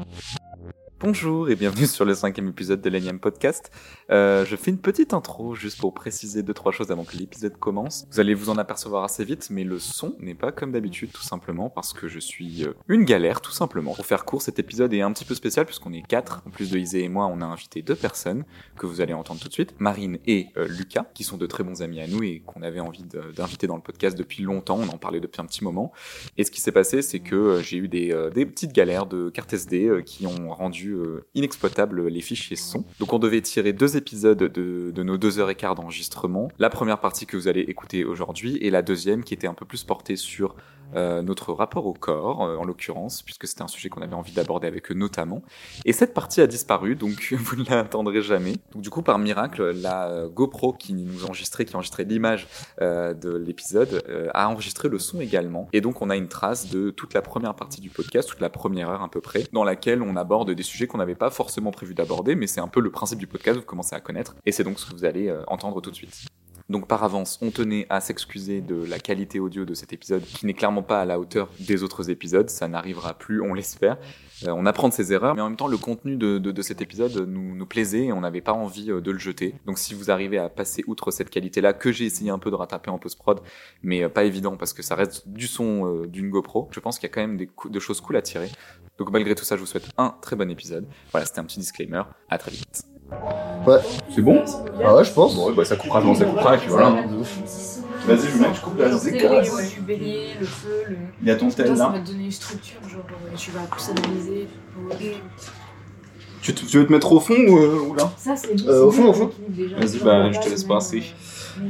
Thank you. Bonjour et bienvenue sur le cinquième épisode de l'énième podcast. Euh, je fais une petite intro juste pour préciser deux trois choses avant que l'épisode commence. Vous allez vous en apercevoir assez vite, mais le son n'est pas comme d'habitude, tout simplement parce que je suis euh, une galère, tout simplement. Pour faire court, cet épisode est un petit peu spécial puisqu'on est quatre. En plus de Isée et moi, on a invité deux personnes que vous allez entendre tout de suite, Marine et euh, Lucas, qui sont de très bons amis à nous et qu'on avait envie d'inviter dans le podcast depuis longtemps. On en parlait depuis un petit moment. Et ce qui s'est passé, c'est que euh, j'ai eu des, des petites galères de carte SD qui ont rendu euh, inexploitables les fichiers son. Donc on devait tirer deux épisodes de, de nos deux heures et quart d'enregistrement. La première partie que vous allez écouter aujourd'hui et la deuxième qui était un peu plus portée sur euh, notre rapport au corps, euh, en l'occurrence, puisque c'était un sujet qu'on avait envie d'aborder avec eux notamment. Et cette partie a disparu, donc vous ne l'entendrez jamais. Donc du coup, par miracle, la euh, GoPro qui nous enregistrait, qui enregistrait l'image euh, de l'épisode, euh, a enregistré le son également. Et donc on a une trace de toute la première partie du podcast, toute la première heure à peu près, dans laquelle on aborde des sujets qu'on n'avait pas forcément prévu d'aborder, mais c'est un peu le principe du podcast, vous commencez à connaître, et c'est donc ce que vous allez entendre tout de suite. Donc par avance, on tenait à s'excuser de la qualité audio de cet épisode, qui n'est clairement pas à la hauteur des autres épisodes, ça n'arrivera plus, on l'espère. Euh, on apprend de ses erreurs, mais en même temps, le contenu de, de- de cet épisode nous, nous plaisait et on n'avait pas envie euh, de le jeter. Donc si vous arrivez à passer outre cette qualité-là, que j'ai essayé un peu de rattraper en post-prod, mais euh, pas évident parce que ça reste du son euh, d'une GoPro, je pense qu'il y a quand même des, choses cool à tirer. Donc malgré tout ça, je vous souhaite un très bon épisode. Voilà, c'était un petit disclaimer. À très vite. Ouais. C'est bon Ah ouais, je pense. Bon, bah ça coupera, non, ça coupera, et puis voilà. Vas-y, je mets, je coupe là, C'est le du bélier, le feu, le. Il y a ton Putain, tel ça là. va te donner une structure, genre tu vas plus analyser. Tu, tu veux te mettre au fond ou, euh, ou là Ça, c'est Euh, au fond, au fond. Vas-y, bah, je te laisse passer.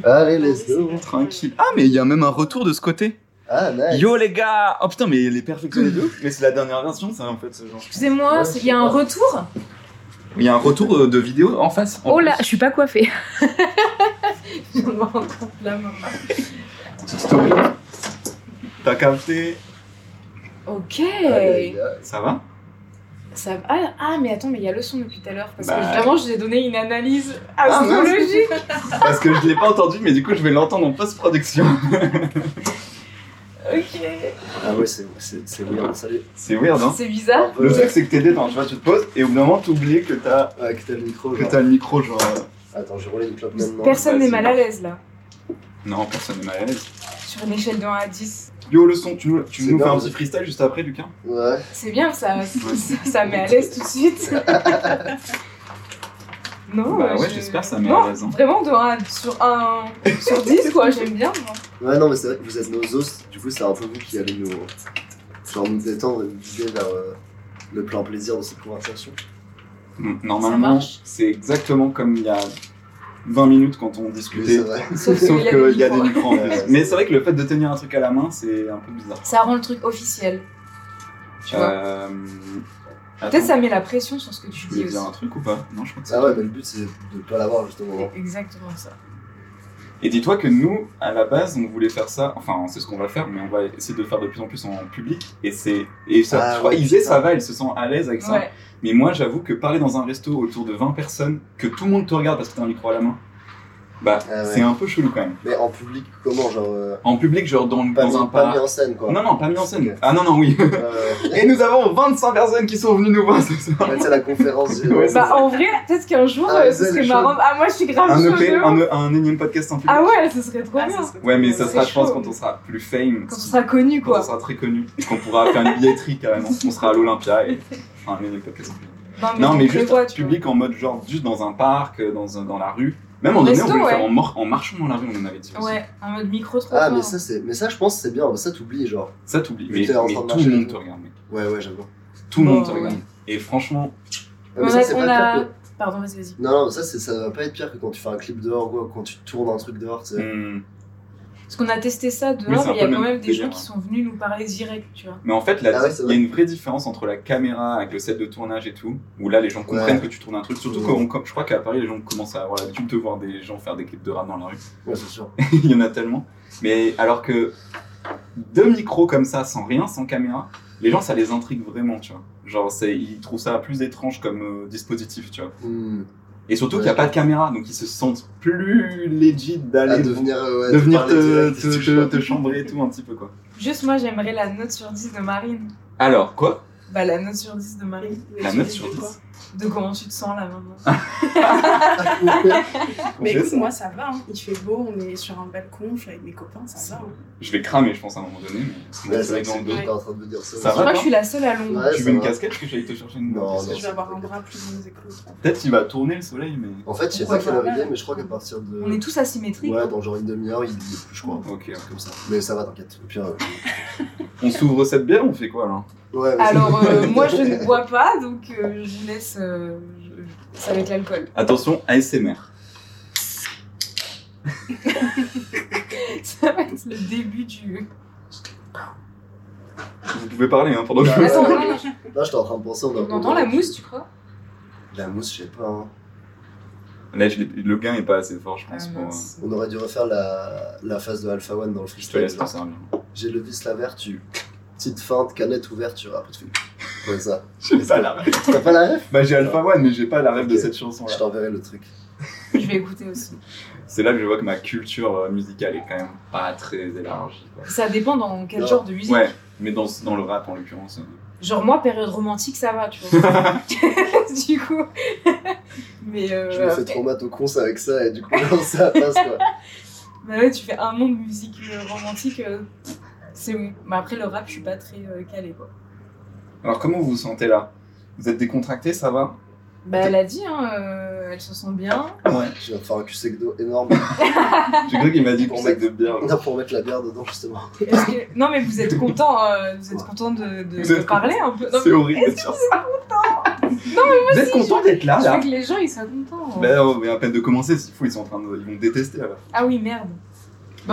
Allez, let's go. Tranquille. Ah, mais il y a même un retour de ce côté. Ah, nice. Yo les gars Oh putain, mais il est perfectionné de ouf. Mais c'est la dernière version, ça en fait, ce genre. Excusez-moi, Ouais, il y a un retour Il y a un retour euh, de vidéo en face. en Oh là, plus. je suis pas coiffée. je me rends compte là maintenant. Story. T'as capté Ok. Allez. Ça va? Ça... Ah, ah, mais attends, mais il y a le son depuis tout à l'heure. Parce Bah. que vraiment, je vous ai donné une analyse Ah, astrologique. Parce que je l'ai pas entendu, mais du coup, je vais l'entendre en post-production. Ah ouais, c'est weird, salut. C'est weird, hein C'est bizarre. Le truc, c'est que t'es détente, tu vois, tu te poses et au bout d'un moment, t'oublies que t'as Ouais, que t'as le micro. que genre. t'as le micro, genre. euh, Attends, je roule une clope maintenant. Personne n'est mal à l'aise là. Non, personne n'est mal à l'aise. Sur une échelle de 1 à 10. Yo, le son, tu nous, tu nous fais un petit freestyle juste après, Lucas? Ouais. C'est bien, ça, ça, ça met à l'aise tout de suite. non, Bah ouais, je- j'espère que ça met non, à l'aise, hein. Vraiment, de 1 sur, un, sur 10, quoi, j'aime bien. moi. Ouais, non, mais c'est vrai que vous êtes nos os. Du coup, c'est un peu vous qui allez nous. Genre, nous détendre et nous guider vers euh, le plein plaisir de cette conversation. Normalement, c'est exactement comme il y a 20 minutes quand on discutait. Sauf Sauf qu'il y a qu'il y a des micros. en Mais c'est vrai que le fait de tenir un truc à la main, c'est un peu bizarre. Ça rend le truc officiel. Tu vois. Peut-être ça met la pression sur ce que tu Tu dis dire aussi. un truc ou pas Non, je crois que c'est Ah ouais, mais le but, c'est de pas l'avoir justement. Exactement ça. Et dis-toi que nous, à la base, on voulait faire ça. Enfin, c'est ce qu'on va faire, mais on va essayer de le faire de plus en plus en public. Et c'est et ça, Ah je crois, ouais, Isée, ça va, elle se sent à l'aise avec ça. Ouais. Mais moi, j'avoue que parler dans un resto autour de 20 personnes, que tout le monde te regarde parce que t'as un micro à la main, bah, Ah ouais. c'est un peu chelou quand même. Mais en public, comment Genre. euh, En public, genre dans, pas, dans un mis, pas mis en scène, quoi. Non, non, pas mis en scène. Ah non, non, oui. Euh, Et nous avons 25 personnes qui sont venues nous voir ce soir. ouais, tu sais, la conférence. Ouais, c'est Bah, ça. en vrai, peut-être qu'un jour, Ah, euh, ce serait marrant. Ah, moi, je suis grave Un. EP, un. E- un énième podcast en public. Ah ouais, ce serait trop Ah, bien. ça serait Ouais, mais ça C'est sera, je pense, quand on sera plus fame. Quand on sera connu, Quand on quoi. sera très connu. Qu'on pourra faire une billetterie carrément. On sera à l'Olympia et. Enfin, un énième podcast en public. Non, mais juste public en mode genre, juste dans un parc, euh, dans, un- dans la rue. Même en donné, on le faire en, marchant dans la rue, on en avait dit aussi. Ouais, en mode micro trop Ah, mais ça, c'est. Mais ça, je pense, c'est bien. Ça, t'oublies, genre. Ça t'oublie. Mais Mais, tout le monde te regarde, mec. Ouais, ouais, j'avoue. Tout le monde te regarde. ouais. Et franchement, Ouais, mais On ça, c'est pas a- pire que- Pardon, vas-y, vas-y. Non, non, ça, ça va pas être pire que quand tu fais un clip dehors ou quand tu tournes un truc dehors, tu sais. hmm, Parce qu'on a testé ça dehors, mais il y a quand même même des gens qui sont venus nous parler direct, tu vois. Mais en fait, là, Ah ouais, il y a une vraie différence entre la caméra avec le set de tournage et tout, où là, les gens comprennent Ouais. que tu tournes un truc. Surtout Ouais. quand on- je crois qu'à Paris, les gens commencent à avoir l'habitude de voir des gens faire des clips de rap dans la rue. Ouais, c'est sûr. il y en a tellement. Mais alors que deux micros comme ça, sans rien, sans caméra, les gens, ça les intrigue vraiment, tu vois. Genre, ils trouvent ça plus étrange comme euh, dispositif, tu vois. Hmm. Et surtout Ouais. qu'il n'y a pas de caméra, donc ils se sentent plus legit d'aller euh, ouais, de venir te, te, te- te chambrer et tout un petit peu, quoi. Juste moi, j'aimerais la note sur 10 de Marine. Alors, quoi? Bah, la note sur 10 de Marie. La note sur 10 De comment tu te sens là maintenant. Mais écoute, moi ça va, hein. il fait beau, on est sur un balcon, je suis avec mes copains, ça va. hein. Je vais cramer, je pense, à un moment donné, mais Ouais, c'est vrai que en train de me dire ça. Ça Je crois que je suis la seule à Londres. Ouais, Tu veux une casquette que j'aille te chercher une Non, casquette Je vais avoir un bras plus que l'autre. Peut-être qu'il va tourner le soleil, mais. En fait, je sais pas quelle heure pas il est, mais je crois qu'à partir de. On est tous asymétriques. Ouais, hein. dans genre une demi-heure, il est plus, je crois. Ok. Comme ça. Mais ça va, t'inquiète. Au pire. euh, On s'ouvre cette bière, on fait quoi là? Ouais, Alors, euh, moi, je ne bois pas, donc euh, je vous laisse. euh, je- Ça va être l'alcool. Attention, ASMR. Ça va être le début du. Vous pouvez parler hein, pendant que je Ouais. Attends, non, non, Là, j'étais en train de penser. On, on entend la mousse, tu crois? La mousse, je sais pas. hein. Là, je le gain est pas assez fort, je pense. Ah, pour... On aurait dû refaire la, la phase de Alpha One dans le Je te freestyle. laisse servir. J'ai le vis la vertu. Petite feinte, canette ouverture. Après, tu fais. Ouais, ça. J'ai pas la rêve. T'as pas la ref Bah, j'ai Alpha One, mais j'ai pas la rêve de cette chanson là. Je t'enverrai le truc. Je vais écouter aussi. C'est là que je vois que ma culture euh, musicale est quand même pas très élargie. quoi. Ça dépend dans quel Non. genre de musique. Ouais, mais dans, dans le rap en l'occurrence. euh. Genre, moi, période romantique, ça va, tu vois. du coup. Mais. Euh, Je me fais après- traumato cons avec ça et du coup, non, ça passe quoi. Bah ouais, tu fais un nom de musique euh, romantique, euh, c'est bon. Mais après, le rap, je suis pas très euh, calée, quoi. Alors, comment vous vous sentez là? Vous êtes décontracté, ça va? Bah, elle a dit, hein, euh, elle se sent bien. Ouais. Je vais faire un cul d'eau énorme. J'ai cru qu'il m'a dit qu'on Pour sac de bière. Pour mettre la bière dedans, justement. Que- Non, mais vous êtes content, euh, vous êtes content de, de, Vous de êtes parler un peu? Non, C'est mais horrible de dire ça. Vous êtes content d'être là, je veux là que les gens ils soient contents. Ben, oh, mais à peine de commencer, s'il faut, ils sont en train de. Ils vont me détester alors. Ah oui, merde.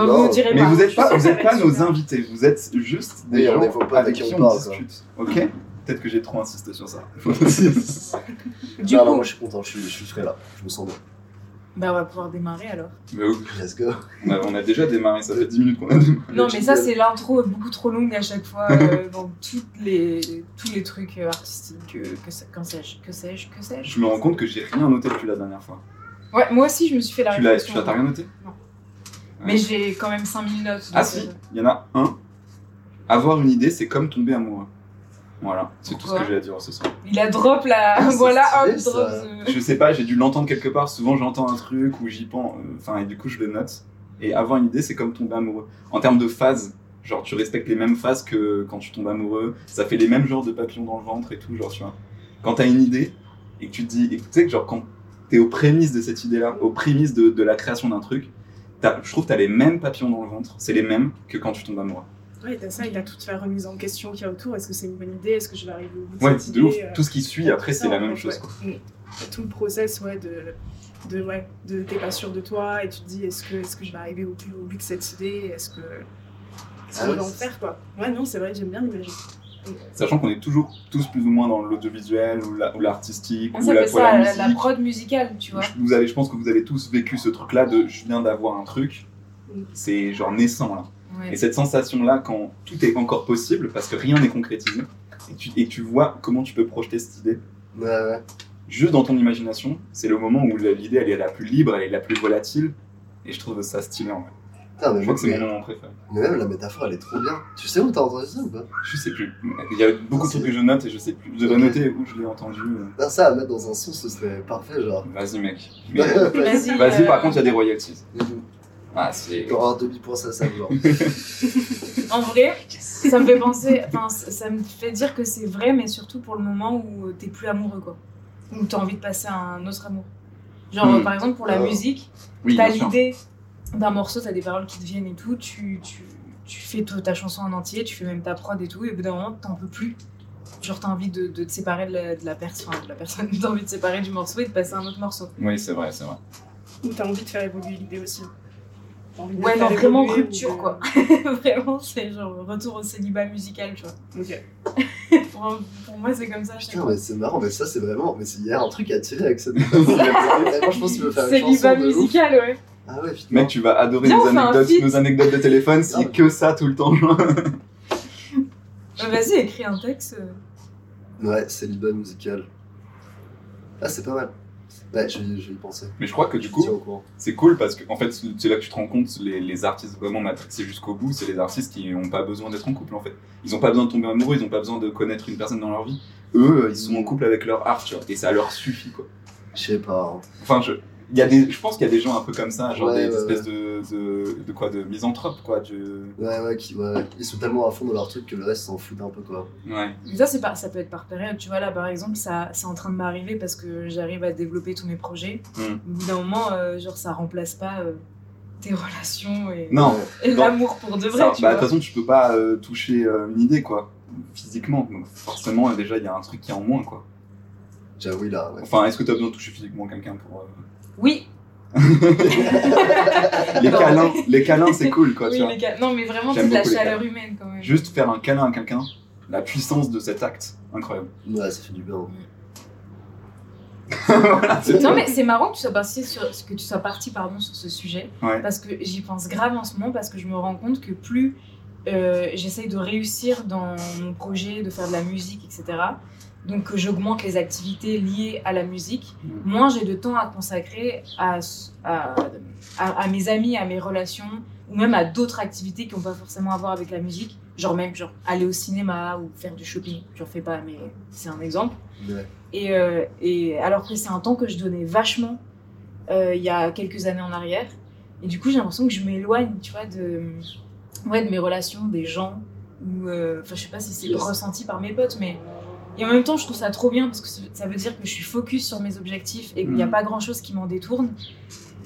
Bah, vous ne direz Mais pas. vous êtes Je pas, vous êtes pas nos invités, vous êtes juste des gens avec qui on on parle, discute. Ok Peut-être que j'ai trop insisté sur ça. Du non, coup, non, moi je suis content, je suis, je suis frais là. Je me sens bien. bah, on va pouvoir démarrer alors. Mais oui, Let's go. on a, on a déjà démarré, ça fait 10 minutes qu'on a démarré. Non, mais ça, c'est l'intro beaucoup trop longue à chaque fois euh, dans toutes les, tous les trucs euh, artistiques. euh, que, sais-je, que sais-je, que sais-je. Je me rends compte que j'ai rien noté depuis la dernière fois. Ouais, moi aussi, je me suis fait la Tu l'as, réflexion. tu l'as t'as rien noté? Mais j'ai quand même 5000 notes. Ah si, euh, il y en a un. Avoir une idée, c'est comme tomber amoureux. Voilà, c'est tout ce que j'ai à dire ce soir. Il a drop la. Ah, voilà, ça. drop. the- Je sais pas, j'ai dû l'entendre quelque part. Souvent, j'entends un truc ou j'y pense. euh, Enfin, et du coup, je le note. Et avoir une idée, c'est comme tomber amoureux. En termes de phases, genre, tu respectes les mêmes phases que quand tu tombes amoureux. Ça fait les mêmes genres de papillons dans le ventre et tout, genre, tu vois. Quand t'as une idée et que tu te dis, et tu sais que, genre, quand t'es aux prémices de cette idée-là, aux prémices de, de la création d'un truc, je trouve que t'as les mêmes papillons dans le ventre. C'est les mêmes que quand tu tombes amoureux. Ouais, t'as ça, il a toute la remise en question qu'il y a autour. Est-ce que c'est une bonne idée? Est-ce que je vais arriver au bout de Ouais, cette idée ouf. Euh, Tout ce qui suit après, c'est la même chose, ouais. quoi. Mm. Tout le process, ouais, de. De, ouais, de t'es pas sûr de toi et tu te dis est-ce que, est-ce que je vais arriver au plus au bout de cette idée? Est-ce que. Est-ce Ah que ouais, je vais en c'est- faire quoi? Ouais, non, c'est vrai, j'aime bien l'imaginer. Sachant qu'on est toujours tous plus ou moins dans l'audiovisuel ou la- ou l'artistique ou la, s'appelle ou la ça la, musique. la prod musicale, tu vois. Vous avez, je pense que vous avez tous vécu ce truc-là de je viens d'avoir un truc, c'est genre naissant là. Ouais. Et cette sensation-là, quand tout est encore possible, parce que rien n'est concrétisé, et tu, et tu vois comment tu peux projeter cette idée, Ouais, ouais. juste dans ton imagination, c'est le moment où l'idée elle est la plus libre, elle est la plus volatile, et je trouve ça stylé en vrai. Putain, mais, Je crois que c'est mon moment préféré. mais même la métaphore, elle est trop bien. Tu sais où t'as entendu ça ou pas? Je sais plus. Il y a beaucoup de trucs que je note et je sais plus. Je devrais Ok. noter où je l'ai entendu. euh. Non, ça à mettre dans un son, ce serait parfait, genre. Vas-y mec. Mais- Vas-y. Vas-y, euh, par contre, il y a des royalties. Ah, c'est. T'auras un demi-point, ça, ça, genre. En vrai, ça me fait penser. Enfin, ça me fait dire que c'est vrai, mais surtout pour le moment où t'es plus amoureux, quoi. Où t'as envie de passer à un autre amour. Genre, Hmm. par exemple, pour la Ah. musique, Oui, t'as l'idée d'un morceau, t'as des paroles qui te viennent et tout, tu, tu, tu fais toute ta chanson en entier, tu fais même ta prod et tout, et au bout d'un moment, t'en peux plus. Genre, t'as envie de, de te séparer de la, de la personne, enfin, de la personne, t'as envie de te séparer du morceau et de passer à un autre morceau. Oui, c'est vrai, c'est vrai. Ou t'as envie de faire évoluer l'idée aussi. Ouais, non, vraiment rupture, de- quoi. vraiment, c'est genre retour au célibat musical, tu vois. Ok. Pour, pour moi, c'est comme ça. Putain, mais c'est marrant, mais ça, c'est vraiment. Mais il y a un truc à tirer avec cette métaphore. Vraiment, je pense qu'il veut faire une chanson. Célibat musical, ouais. Ah ouais, putain. Mec, tu vas adorer Viens, nos on fait un anecdotes, feat. nos anecdotes de téléphone, c'est que ça tout le temps. Euh, Vas-y, écris un texte. euh. Ouais, célibat musical. Ah, c'est pas mal. Ouais, je, vais- je vais y penser. Mais je crois que du coup, tiens au courant. c'est cool parce que en fait, c'est là que tu te rends compte, les, les artistes vraiment matrixés jusqu'au bout, c'est les artistes qui n'ont pas besoin d'être en couple en fait. Ils n'ont pas besoin de tomber amoureux, ils n'ont pas besoin de connaître une personne dans leur vie. Eux, euh, ils sont en couple avec leur art, tu vois, et ça leur suffit quoi. Je sais pas. hein. Enfin, je, il y a des, je pense qu'il y a des gens un peu comme ça, genre Ouais, des, ouais, espèces de, de, de quoi, de misanthropes quoi, de... Ouais, ouais, qui, ouais, ouais. Ils sont tellement à fond dans leur truc que le reste s'en foutent un peu, quoi. Ouais. Mais ça, c'est pas, ça peut être par période. Tu vois, là, par exemple, ça, c'est en train de m'arriver parce que j'arrive à développer tous mes projets. Mm. Au bout d'un moment, euh, genre, ça remplace pas euh, tes relations et, Non, et non. l'amour pour de vrai. Bah, de toute façon, tu peux pas euh, toucher euh, une idée, quoi, physiquement. Donc, forcément, déjà, il y a un truc qui est en moins, quoi. J'avoue, là, ouais. Enfin, est-ce que tu as besoin de toucher physiquement quelqu'un pour. Oui, Les Non. câlins, les câlins, c'est cool, quoi, tu oui vois. les gars. Non, mais vraiment, c'est de la chaleur câlins. humaine quand même. Juste faire un câlin à quelqu'un, la puissance de cet acte, incroyable. Ouais, ça fait du bien. Voilà, Non mais c'est marrant que tu sois parti sur que tu sois parti pardon sur ce sujet Ouais. parce que j'y pense grave en ce moment parce que je me rends compte que plus euh, j'essaye de réussir dans mon projet de faire de la musique etc donc que j'augmente les activités liées à la musique Mm. moins j'ai de temps à consacrer à, à, à, à mes amis à mes relations ou même à d'autres activités qui n'ont pas forcément à voir avec la musique genre même genre aller au cinéma ou faire du shopping j'en fais pas mais c'est un exemple Ouais. et, euh, et alors que c'est un temps que je donnais vachement euh, il y a quelques années en arrière. Et du coup, j'ai l'impression que je m'éloigne, tu vois, de, ouais, de mes relations, des gens. Ou, euh, Enfin, je sais pas si c'est ressenti par mes potes, mais. Et en même temps, je trouve ça trop bien parce que ça veut dire que je suis focus sur mes objectifs et qu'il n'y a Mhm. pas grand chose qui m'en détourne.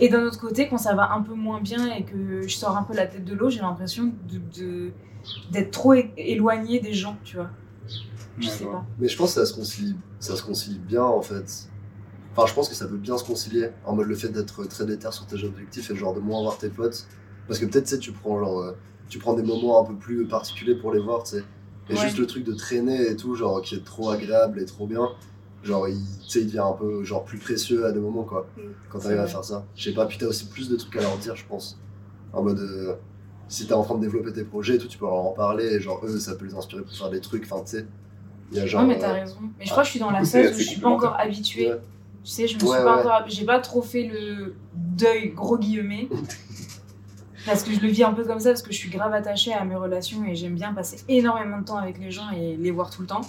Et d'un autre côté, quand ça va un peu moins bien et que je sors un peu la tête de l'eau, j'ai l'impression de, de- d'être trop é- éloignée des gens, tu vois. Je Ouais, sais pas. Mais je pense que ça se concilie, ça se concilie bien en fait. Enfin, je pense que ça peut bien se concilier en mode le fait d'être très déter sur tes objectifs et genre de moins voir tes potes. Parce que peut-être, tu sais, tu prends genre, euh, tu prends des moments un peu plus particuliers pour les voir, tu sais. Et Ouais. juste le truc de traîner et tout, genre qui est trop agréable et trop bien, genre il, tu sais, il devient un peu genre plus précieux à des moments quoi. Mm. Quand t'arrives à faire ça. Je sais pas, puis t'as aussi plus de trucs à leur dire, je pense. En mode. euh, si t'es en train de développer tes projets et tout, tu peux leur en parler et genre eux, ça peut les inspirer pour faire des trucs. Enfin, tu sais. Il y a genre. non, mais t'as euh, raison. Mais je crois que je suis dans la phase où je suis pas encore habituée. ouais. Tu sais, je me Ouais, suis pas ouais. encore. J'ai pas trop fait le deuil, gros guillemets. parce que je le vis un peu comme ça, parce que je suis grave attachée à mes relations et j'aime bien passer énormément de temps avec les gens et les voir tout le temps.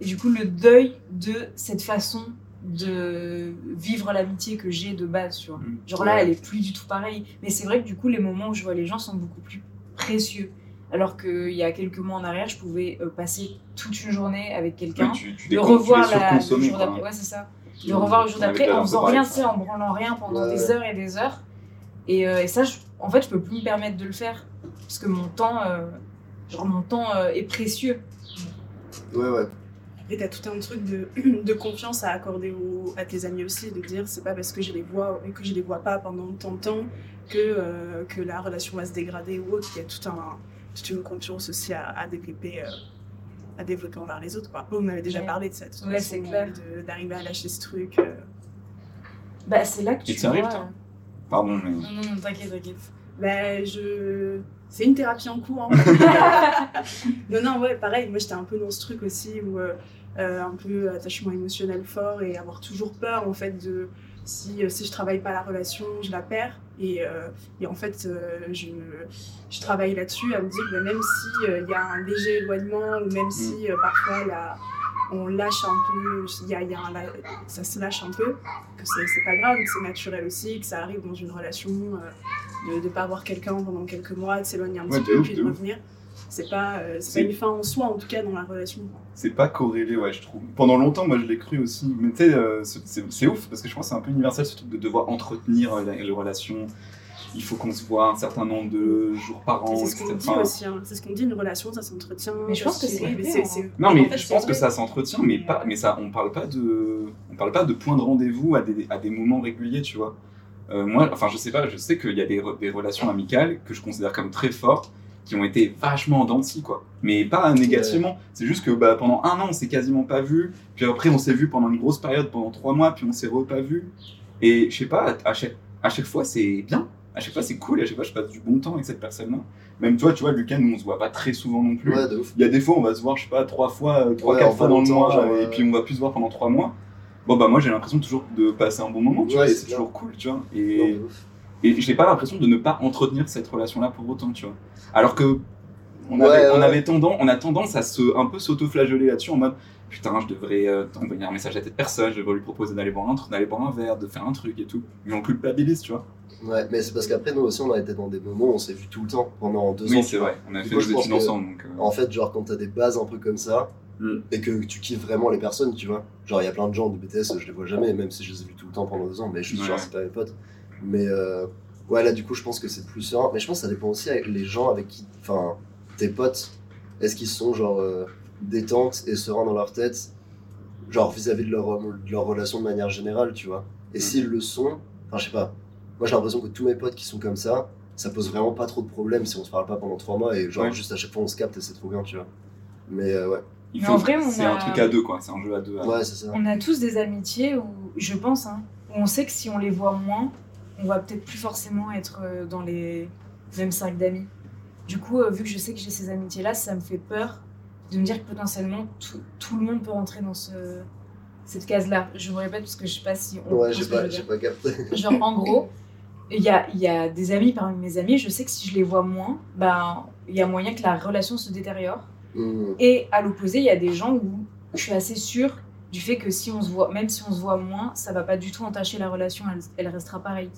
Et du coup, le deuil de cette façon de vivre l'amitié que j'ai de base, tu vois. Mm. Genre là, elle est plus du tout pareille. Mais c'est vrai que du coup, les moments où je vois les gens sont beaucoup plus précieux. Alors qu'il y a quelques mois en arrière, je pouvais euh, passer toute une journée avec quelqu'un, Ouais, le revoir la, le jour d'après. Ouais, c'est ça le revoir le jour d'après en faisant rien, sais, en branlant rien pendant Ouais. des heures et des heures. Et, euh, et ça, je- en fait, je peux plus me permettre de le faire parce que mon temps, euh, genre mon temps euh, est précieux. Ouais, ouais. Et t'as tout un truc de, de confiance à accorder aux- à tes amis aussi, de dire c'est pas parce que je les vois et que je les vois pas pendant tant de temps que, euh, que la relation va se dégrader ou autre. Il y a tout un, toute une confiance aussi à, à développer. euh, à développer envers les autres. Quoi. On avait déjà Ouais. parlé de ça. de toute Ouais, c'est clair. D'arriver à lâcher ce truc. euh. Bah, c'est là que tu vois, toi? Pardon, mais. Non, non, non, t'inquiète, t'inquiète. Ben, je... C'est une thérapie en cours. hein. non, non, ouais, pareil. Moi, j'étais un peu dans ce truc aussi où euh, euh, un peu attachement émotionnel fort et avoir toujours peur, en fait, de si, euh, si je travaille pas la relation, je la perds. Et, euh, et en fait, euh, je, je travaille là-dessus à me dire, ben, même si euh, il y a un léger éloignement ou même si euh, parfois la, on lâche un peu, y a, y a un ça se lâche un peu, que c'est pas grave, c'est naturel aussi, que ça arrive dans une relation. euh, de ne pas voir quelqu'un pendant quelques mois, de s'éloigner un Ouais, petit peu, ouf, puis de revenir. C'est pas, euh, pas une fin en soi, en tout cas, dans la relation. C'est pas corrélé, ouais, je trouve. Pendant longtemps, moi, je l'ai cru aussi. Mais tu sais, euh, c'est- ouf, parce que je pense que c'est un peu universel, ce truc de devoir entretenir euh, les relations. Il faut qu'on se voit un certain nombre de jours par an, c'est ce etc. qu'on dit aussi, hein. c'est ce qu'on dit, une relation, ça s'entretient. Mais je pense que c'est mais hein. Non, en mais fait, je pense que ça s'entretient, mais pas, mais ça, on parle pas de, on parle pas de points de rendez-vous à des, à des moments réguliers, tu vois. Euh, moi, enfin, je sais pas, je sais qu'il y a des, re- des relations amicales que je considère comme très fortes, qui ont été vachement en dents quoi. Mais pas négativement. C'est juste que bah, pendant un an, on s'est quasiment pas vu. Puis après, on s'est vu pendant une grosse période, pendant trois mois, puis on s'est repas vu. Et je sais pas, à chaque, à chaque fois, c'est bien. À chaque fois, c'est cool. À chaque fois, je passe du bon temps avec cette personne-là. Même toi, tu vois, Lucas, nous, on se voit pas très souvent non plus. Ouais, de ouf. Il y a des fois, on va se voir, je sais pas, trois fois, euh, trois, Ouais, quatre fois dans le mois, genre, et puis on va plus se voir pendant trois mois. bon bah moi j'ai l'impression toujours de passer un bon moment, tu Ouais, vois, et c'est toujours cool, tu vois. Non, Et, ouf. et j'ai pas l'impression de ne pas entretenir cette relation-là pour autant, tu vois. Alors que on Ouais, avait, on ouais. avait tendance, on a tendance à se un peu s'auto-flageller là-dessus en mode putain, je devrais euh, envoyer un message à cette personne, je devrais lui proposer d'aller boire un d'aller boire un verre, de faire un truc et tout. Mais on culpabilise, tu vois. Ouais, mais c'est parce qu'après, nous aussi, on a été dans des moments où on s'est vu tout le temps pendant deux ans. Oui, c'est vrai. On a Du fait pense études ensemble, donc. euh, En fait, genre, quand t'as des bases un peu comme ça, Mm. et que tu kiffes vraiment les personnes, tu vois. Genre, il y a plein de gens de BTS, je les vois jamais, même si je les ai vus tout le temps pendant deux ans, mais je suis Ouais, sûr, c'est pas mes potes. Mais euh, ouais, là, du coup, je pense que c'est plus serein. Mais je pense que ça dépend aussi avec les gens avec qui. Enfin, tes potes, est-ce qu'ils sont genre euh, détentes et sereins dans leur tête, genre vis-à-vis de leur, de leur relation de manière générale, tu vois. Et Mm. s'ils le sont, enfin, je sais pas. Moi, j'ai l'impression que tous mes potes qui sont comme ça, ça pose vraiment pas trop de problèmes si on se parle pas pendant trois mois et genre Ouais. juste à chaque fois on se capte et c'est trop bien, tu vois. Mais euh, ouais. il Mais faut- en vrai, on c'est a- un truc à deux, quoi. C'est un jeu à deux. à- Ouais, c'est ça. On a tous des amitiés où, je pense, hein, où on sait que si on les voit moins, on va peut-être plus forcément être euh, dans les mêmes cercles d'amis. Du coup, euh, vu que je sais que j'ai ces amitiés-là, ça me fait peur de me dire que potentiellement tout, tout le monde peut rentrer dans ce, cette case-là. Je me répète parce que je sais pas si on Ouais, j'ai pas, pas capté. Genre, en gros, il y a, y a des amis parmi mes amis, je sais que si je les vois moins, ben, il y a moyen que la relation se détériore. Hmm. Et à l'opposé, il y a des gens où je suis assez sûre du fait que si on se voit, même si on se voit moins, ça va pas du tout entacher la relation, elle, elle restera pareille.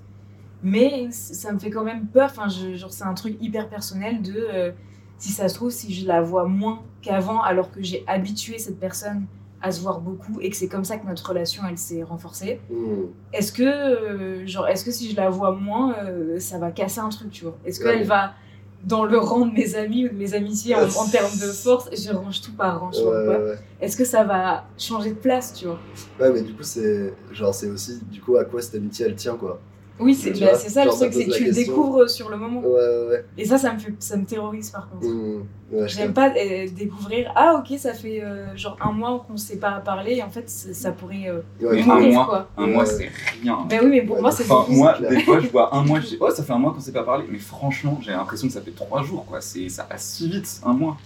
Mais ça me fait quand même peur, enfin, je- genre, c'est un truc hyper personnel de euh, si ça se trouve, si je la vois moins qu'avant, alors que j'ai habitué cette personne à se voir beaucoup et que c'est comme ça que notre relation elle s'est renforcée. Hmm. Est-ce que, euh, genre, est-ce que si je la vois moins, euh, ça va casser un truc, tu vois? Est-ce qu'elle va dans le rang de mes amis ou de mes amitiés en, en termes de force Je range tout par rang, ouais. Est-ce que ça va changer de place, tu vois? Ouais, mais du coup, c'est genre, c'est aussi du coup à quoi cette amitié elle tient, quoi? Oui, c'est bah, ça le truc, c'est que tu le découvres sur le moment. Ouais, ouais, ouais. Et ça, ça me, fait, ça me terrorise par contre. Ouais, je J'aime pas euh, découvrir, ah ok, ça fait euh, genre un mois qu'on s'est pas parlé et en fait, ça pourrait euh, Mais un mois, quoi. Un mois, c'est rien. Ben oui, mais pour Ouais, moi, c'est Enfin, moi, des fois, je vois un mois, je dis, oh, ça fait un mois qu'on s'est pas parlé. Mais franchement, j'ai l'impression que ça fait trois jours, quoi. C'est, ça passe si vite, un mois.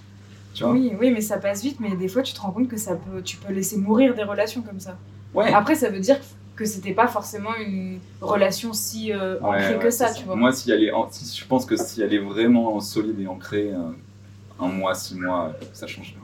Tu vois Oui, oui, mais ça passe vite, mais des fois, tu te rends compte que ça peut, tu peux laisser mourir des relations comme ça. Ouais. Après, ça veut dire que c'était pas forcément une relation si euh, ancrée ouais, que ça, tu vois. Moi, si elle est, en- si, je pense que si elle est vraiment solide et ancrée, euh, un mois, six mois, euh, ça change.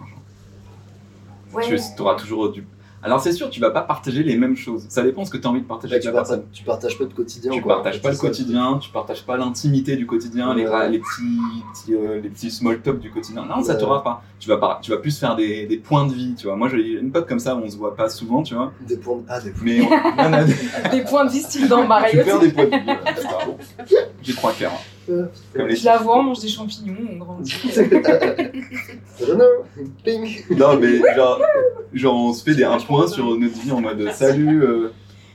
Ouais. Tu auras toujours du. Alors, c'est sûr, tu vas pas partager les mêmes choses. Ça dépend ce que tu as envie de partager avec tu, la personne. tu partages pas de quotidien. Tu quoi, en partages fait, pas le ça, quotidien, tu partages pas l'intimité du quotidien, les, Ouais. les petits, petits, euh, les petits small talk du quotidien. Non, ça Ouais. t'aura pas. Tu vas, pas. tu vas plus faire des, des points de vie, tu vois. Moi, j'ai une pote comme ça, on se voit pas souvent, tu vois. Des points de... Ah, des points Mais on, Des points de vie style dans tu Mario. perds des points de vie. voilà. J'ai trois quarts. Ouais. Je la vois, on mange des champignons, on grandit. I don't know. Ping. Non, mais genre, genre on se fait des, un point sur notre vie en mode salut, euh,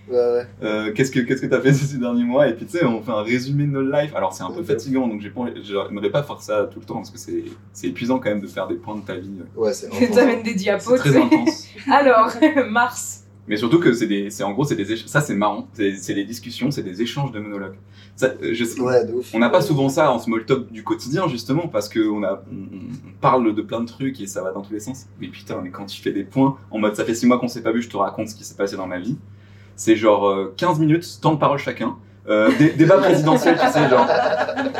Ouais, ouais. euh, qu'est-ce que qu'est-ce que t'as fait ces derniers mois? Et puis tu sais, on fait un résumé de nos lives. Alors c'est un peu fatigant, donc j'ai pas, j'aimerais pas faire ça tout le temps parce que c'est c'est épuisant quand même de faire des points de ta vie. Ouais, c'est T'amènes des diapos. Très intense. Alors, Mars. Mais surtout que c'est des, c'est en gros c'est des, ça c'est marrant, c'est c'est des discussions, c'est des échanges de monologues. Ça, euh, je sais, Ouais. On n'a pas souvent ça en small talk du quotidien justement parce que on, a, on, parle de plein de trucs et ça va dans tous les sens. Mais putain, mais quand tu fais des points en mode ça fait six mois qu'on s'est pas vu, je te raconte ce qui s'est passé dans ma vie. C'est genre euh, 15 minutes, temps de parole chacun. Euh, dé- débat présidentiel, tu sais, genre.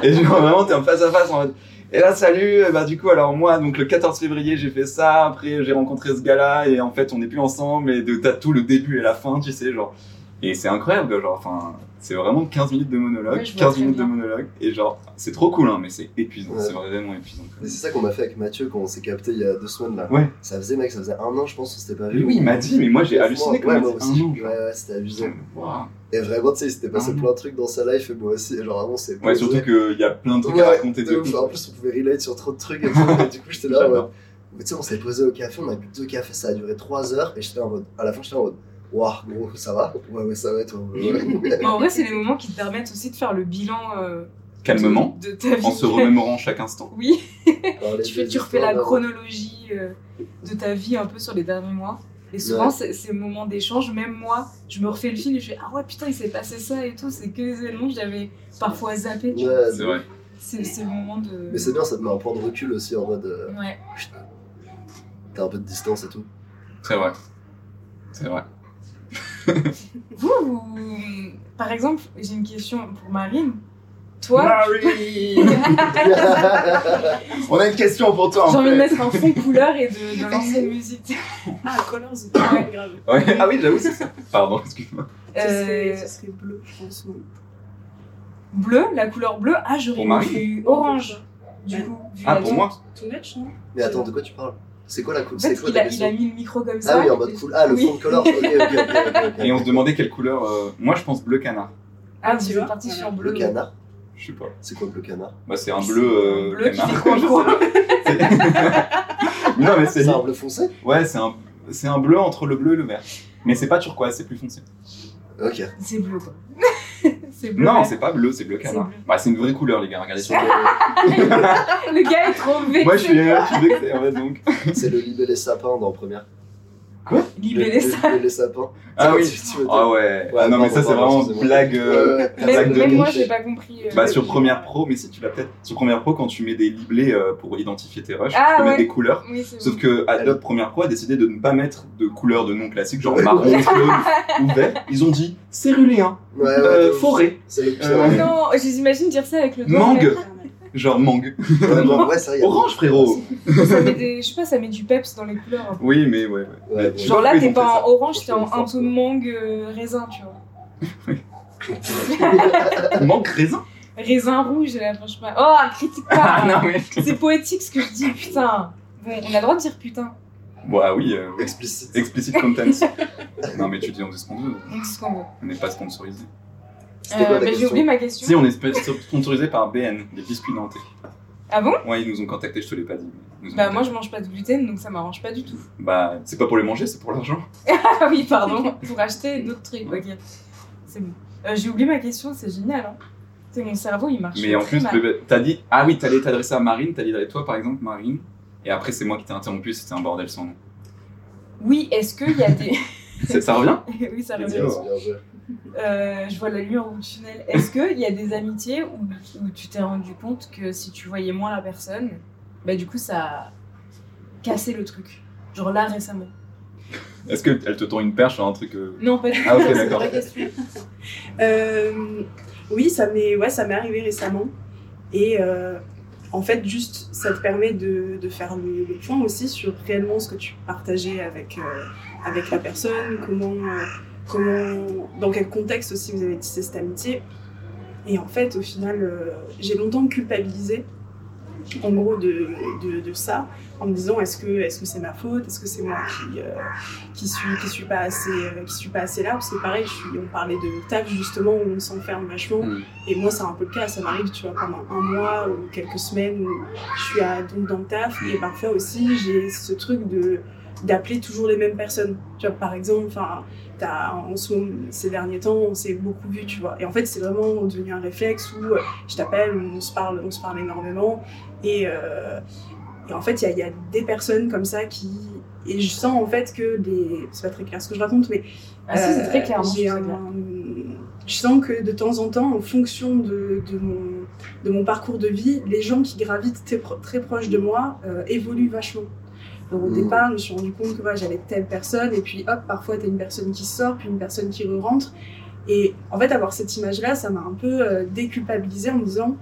Et genre vraiment t'es en face à face en mode. Et là, salut, euh, bah du coup, alors moi, donc le 14 février, j'ai fait ça, après j'ai rencontré ce gars-là, et en fait, on n'est plus ensemble, et de- t'as tout le début et la fin, tu sais, genre. Et c'est incroyable, genre, enfin, c'est vraiment 15 minutes de monologue, Ouais, je vois 15 très minutes bien. de monologue, et genre, c'est trop cool, hein, mais c'est épuisant, Ouais. c'est vraiment épuisant. Mais c'est ça qu'on m'a fait avec Mathieu quand on s'est capté il y a deux semaines là. Ouais. Ça faisait, mec, ça faisait un an, je pense, qu'on s'était pas Mais vu. oui, il m'a dit, mais moi j'ai halluciné quand an, Ouais, ouais, c'était. Waouh. Et vraiment, tu sais, il s'était passé Un an. plein de trucs dans sa life, et moi aussi. Et genre, vraiment, c'est. Ouais, surtout qu'il y a plein de trucs Ouais, à raconter de ouf. En plus, on pouvait relate sur trop de trucs et tout. et du coup, j'étais là, ouais. Mais tu sais, on s'est posé au café, on a bu deux cafés, ça a duré trois heures. Et j'étais en mode. À la fin, j'étais en mode. Waouh, gros, ça va Ouais, ouais, ça va, et toi ouais. Mais en vrai, c'est les moments qui te permettent aussi de faire le bilan euh, Calmement, de, de ta vie. en se remémorant chaque instant. Oui, tu, fais, tu refais la chronologie euh, de ta vie un peu sur les derniers mois. Et souvent, Ouais. c'est- ces moments d'échange, même moi, je me refais le film et je fais Ah ouais, putain, il s'est passé ça et tout. C'est que des éléments que j'avais parfois zappé. Ouais, C'est vrai. C'est le moment de. Mais c'est bien, ça te met un point de recul aussi en mode. euh, Ouais. T'as un peu de distance et tout. C'est vrai. C'est vrai. Vous, vous- par exemple, j'ai une question pour Marine. Toi, Marie On a une question pour toi. j'ai en envie de mettre un fond couleur et de, de lancer une musique. Ah, Colors, ouais, grave. Ouais. Ah oui, j'avoue, c'est ça. Pardon, excuse-moi. Ce serait, Euh, ce serait bleu, je pense. bleu, la couleur bleue. Ah, j'aurais eu orange. Du coup, Ah, pour moi Too much, non? Mais attends, de quoi tu parles? C'est quoi la couleur En fait, il a, il question a mis le micro comme ça. Ah oui, en mode cool. Ah, le Oui. fond de color. Ok, ok, ok. ok, ok. Et on se demandait quelle couleur. euh, Moi, je pense bleu canard. Ah, Tu vois parti sur bleu. Bleu canard Je sais pas. C'est quoi bleu canard Bah, c'est un bleu, euh, bleu qui canard. fait quoi, non, mais c'est C'est un bleu foncé Ouais, c'est un, c'est un bleu entre le bleu et le vert. Mais c'est pas turquoise, c'est plus foncé. Ok. C'est bleu, quoi. C'est bleu. Non, c'est pas bleu, c'est bleu canard. Bah, c'est une vraie couleur, les gars. Regardez sur Le gars est trop vexé. Moi, je suis, je suis vexé, en fait, donc. C'est le libellé sapin dans première. Libellé. Le libellé sapin. Ah C'est oui. tu- Ah ouais. Ouais, ah non, mais ça, c'est vraiment blague. euh, blague Même, de même moi, j'ai pas compris. euh, Bah, sur Première Pro, mais si tu l'as peut-être. Sur Première Pro, quand tu mets des liblés euh, pour identifier tes rushs, Ah, tu peux ouais. mettre des couleurs. Oui, c'est Sauf que Adobe Première Pro a décidé de ne pas mettre de couleurs de nom classiques, genre Ouais. marron, jaune ou vert. Ils ont dit céruléen, Ouais, euh, forêt. Euh. Non, je les imagine dire ça avec le doigt. Mangue. Genre mangue. Ouais, ouais, Orange, frérot. Ça met des, je sais pas, ça met du peps dans les couleurs. un peu. Oui, mais ouais, ouais. Ouais, ouais. Je sais Genre là, t'es pas en ça. orange, t'es en un peu ouais. mangue euh, raisin, tu vois. Mangue raisin? Raisin rouge, là, franchement. Oh, critique pas Ah non, mais. C'est poétique ce que je dis, putain Bon, on a le droit de dire putain. Bon, ah oui, euh, Explicite. explicit content. non, mais tu dis on dit ce qu'on veut. Donc, c'est ce qu'on veut. On n'est pas sponsorisé. C'était quoi Euh, mais j'ai question oublié ma question. Si, on est sp- sponsorisé par BN, les biscuits nantais. Ah bon? Ouais, ils nous ont contactés, je te l'ai pas dit. Bah, moi, je mange pas de gluten, donc ça m'arrange pas du tout. Bah, c'est pas pour les manger, c'est pour l'argent. Ah oui, pardon, pour acheter d'autres trucs, ok. C'est bon. Euh, j'ai oublié ma question, c'est génial, hein. Tu sais, mon cerveau, il marche Mais en plus, t'as dit. Ah oui, t'allais t'adresser à Marine, t'as dit toi par exemple, Marine. Et après, c'est moi qui t'ai interrompu, c'était un bordel sans nom. Oui, est-ce qu'il y a des... Ça revient? Oui, ça revient. Euh, je vois la lueur au tunnel. Est-ce qu'il y a des amitiés où, où tu t'es rendu compte que si tu voyais moins la personne, bah du coup ça a cassé le truc? Genre là récemment. Est-ce qu'elle te tend une perche sur un truc. euh, Non, pas du tout. Ah, ok, d'accord. Euh, oui, ça m'est ouais, ça m'est arrivé récemment. Et euh, en fait, juste, ça te permet de, de faire le, le point aussi sur réellement ce que tu partageais avec, euh, avec la personne, comment, euh, comment, dans quel contexte aussi vous avez tissé cette amitié. Et en fait, au final, euh, j'ai longtemps culpabilisé, en gros, de, de, de ça, en me disant est-ce que est-ce que c'est ma faute, est-ce que c'est moi qui, euh, qui suis qui suis pas assez euh, qui suis pas assez là? Parce que pareil je suis on parlait de taf justement où on s'enferme vachement. Mm. et moi c'est un peu le cas ça m'arrive tu vois pendant un mois ou quelques semaines où je suis à, donc dans le taf. Et parfois aussi j'ai ce truc de d'appeler toujours les mêmes personnes. Tu vois par exemple enfin t'as en ce moment, ces derniers temps on s'est beaucoup vu tu vois et en fait c'est vraiment devenu un réflexe où euh, je t'appelle on se parle on se parle énormément et euh, et en fait, il y a- il y, a des personnes comme ça qui. Et je sens en fait que les. C'est pas très clair ce que je raconte, mais. Ah c'est très clair. euh, un- clair. Je sens que de temps en temps, en fonction de, de, mon, de mon parcours de vie, les gens qui gravitent très, pro- très proches de moi euh, évoluent vachement. Donc, au Mhm. départ, je me suis rendu compte que voilà, j'avais telle personne, et puis hop, parfois t'as une personne qui sort, puis une personne qui re-rentre. Et en fait, avoir cette image-là, ça m'a un peu euh, déculpabilisée en me disant,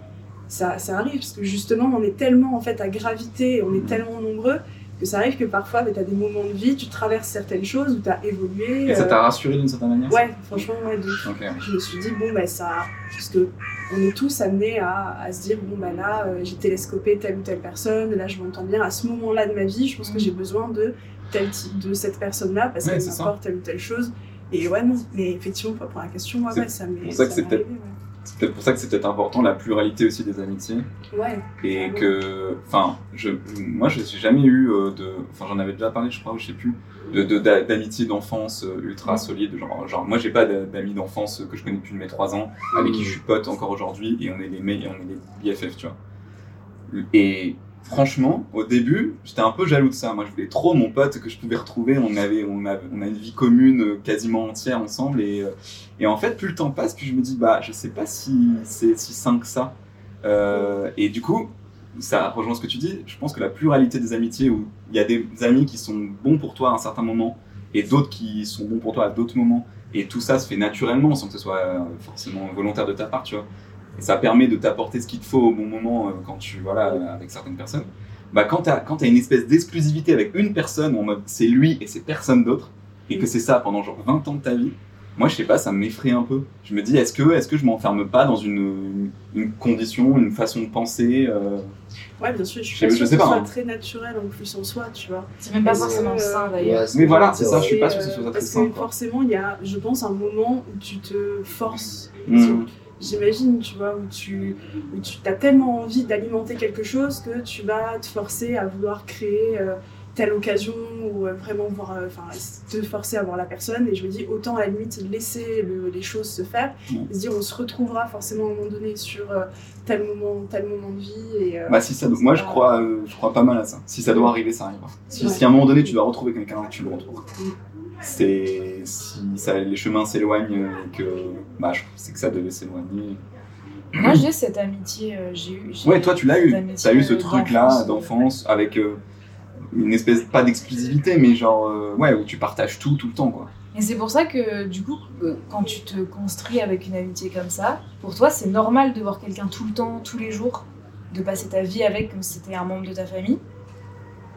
ça, ça arrive, parce que justement, on est tellement en fait à gravité, on est tellement nombreux, que ça arrive que parfois, tu as des moments de vie, tu traverses certaines choses où tu as évolué. Et ça euh, t'a rassuré d'une certaine manière Ouais, franchement, ouais, ouais. Je me suis dit, bon, bah ça. Parce que on est tous amenés à, à se dire, bon, bah là, euh, j'ai télescopé telle ou telle personne, là, je m'entends bien. À ce moment-là de ma vie, je pense que j'ai besoin de tel type de cette personne-là parce Ouais, qu'elle m'apporte telle ou telle chose. Et ouais, non, mais effectivement, pour la question, ouais, ouais, ça m'est. pour ça que ça c'est peut-être- arrivé, C'est peut-être pour ça que c'est peut-être important la pluralité aussi des amitiés. Ouais. Et Vraiment. que, enfin, je, moi, je n'ai jamais eu euh, de, enfin, j'en avais déjà parlé, je crois, ou je sais plus, de, de- d'amitié d'enfance euh, ultra solide. Genre, genre, moi, j'ai pas d'a- d'amis d'enfance que je connais depuis mes 3 ans, avec qui je suis pote encore aujourd'hui, et on est des mecs, on est des BFF, tu vois. Et franchement, au début, j'étais un peu jaloux de ça. Moi, je voulais trop mon pote que je pouvais retrouver. On avait, on avait, on a une vie commune euh, quasiment entière ensemble. Et, euh, et en fait, plus le temps passe, plus je me dis, bah, je sais pas si c'est si sain que ça. Euh, et du coup, ça rejoint ce que tu dis. Je pense que la pluralité des amitiés, où il y a des amis qui sont bons pour toi à un certain moment et d'autres qui sont bons pour toi à d'autres moments. Et tout ça se fait naturellement sans que ce soit forcément volontaire de ta part, tu vois. Et ça permet de t'apporter ce qu'il te faut au bon moment euh, quand tu, voilà, euh, avec certaines personnes. Bah, quand t'as, quand t'as une espèce d'exclusivité avec une personne, en mode c'est lui et c'est personne d'autre, et que c'est ça pendant genre 20 ans de ta vie, moi je sais pas, ça m'effraie un peu. Je me dis, est-ce que, est-ce que je m'enferme pas dans une, une, condition, une façon de penser euh, Ouais, bien sûr, je suis Je sais- pas je sûre sais que pas, ce soit hein. très naturel en plus en soi, tu vois. C'est même pas forcément euh, sain d'ailleurs. Ouais, c'est Mais voilà, c'est ça, je suis pas sûr que ce euh, soit très Parce simple. que forcément, il y a, je pense, un moment où tu te forces. Hmm. J'imagine, tu vois, où tu, où tu as tellement envie d'alimenter quelque chose que tu vas te forcer à vouloir créer euh, telle occasion ou euh, vraiment voir, euh, enfin, te forcer à voir la personne. Et je me dis, autant à la limite laisser le- les choses se faire, et se dire, on se retrouvera forcément à un moment donné sur tel moment, tel moment de vie. Et, Bah si ça, moi je crois, je crois pas mal à ça. Si ça doit arriver, ça arrivera. Si, Ouais. si à un moment donné tu dois retrouver quelqu'un, tu le retrouves. Mm. C'est si ça, les chemins s'éloignent et que bah je- c'est que ça devait s'éloigner. Moi j'ai cette amitié, euh, j'ai eu. Ouais, toi tu l'as eu. amitié, T'as eu ce euh, truc là d'enfance. avec euh, une espèce pas d'exclusivité, mais genre euh, ouais où tu partages tout tout le temps quoi. Et c'est pour ça que, du coup, quand tu te construis avec une amitié comme ça, pour toi, c'est normal de voir quelqu'un tout le temps, tous les jours, de passer ta vie avec comme si c'était un membre de ta famille.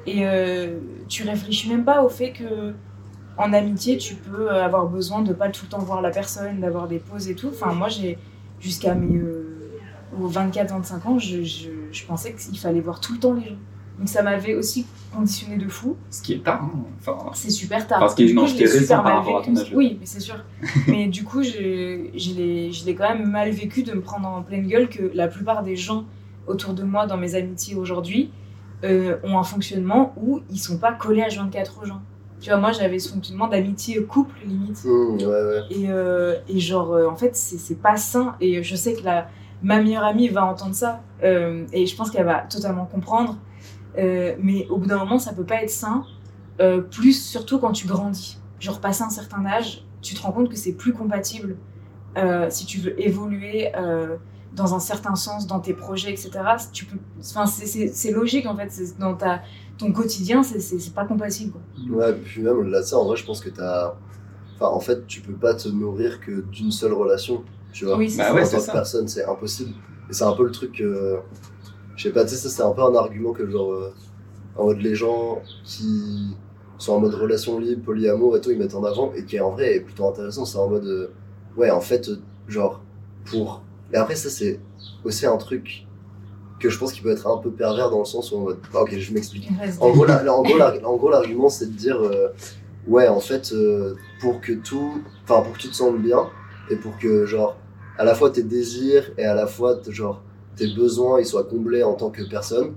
Et euh, tu réfléchis même pas au fait que, en amitié, tu peux avoir besoin de pas tout le temps voir la personne, d'avoir des pauses et tout. Enfin, moi, j'ai, jusqu'à mes euh, aux 24-25 ans, je, je, je pensais qu'il fallait voir tout le temps les gens. Donc ça m'avait aussi conditionné de fou. Ce qui est tard. hein. Enfin, C'est super tard. Parce qu'il l'ai super récente par rapport à ton âge. Oui, mais c'est sûr. mais du coup, je, je l'ai je l'ai quand même mal vécu de me prendre en pleine gueule que la plupart des gens autour de moi, dans mes amitiés aujourd'hui, euh, ont un fonctionnement où ils sont pas collés à 24 aux gens. Tu vois, moi, j'avais ce fonctionnement d'amitié couple, limite. Mmh, ouais, ouais. Et, euh, et genre, euh, en fait, c'est pas sain. Et je sais que la, ma meilleure amie va entendre ça. euh, et je pense qu'elle va totalement comprendre. Mais au bout d'un moment, ça peut pas être sain. plus surtout quand tu grandis. Genre, passé un certain âge, tu te rends compte que c'est plus compatible si tu veux évoluer dans un certain sens dans tes projets, etc. Tu peux, enfin, c'est- logique en fait. C'est Dans ta, ton quotidien, c'est- pas compatible. Quoi. Ouais, puis même au-delà de ça, en vrai, je pense que t'as. Enfin, en fait, tu peux pas te nourrir que d'une seule relation, tu vois. Oui, c'est Bah ça. ouais, en c'est tant que ça. personne, c'est impossible. Et c'est un peu le truc. euh, Je sais pas, tu sais, ça, c'est un peu un argument que, genre, euh, en mode les gens qui sont en mode relation libre, polyamour et tout, ils mettent en avant, et qui en vrai est plutôt intéressant. C'est en mode. euh, Ouais, en fait, euh, genre, pour. Et après, ça, c'est aussi un truc que je pense qu'il peut être un peu pervers dans le sens où, en mode. Bah, ok, je m'explique. En gros, la- en gros, la- en gros, l'argument, c'est de dire, euh, ouais, en fait, euh, pour que tout, enfin, pour que tu te sentes bien et pour que, genre, à la fois tes désirs et à la fois, genre, tes besoins, ils soient comblés en tant que personne,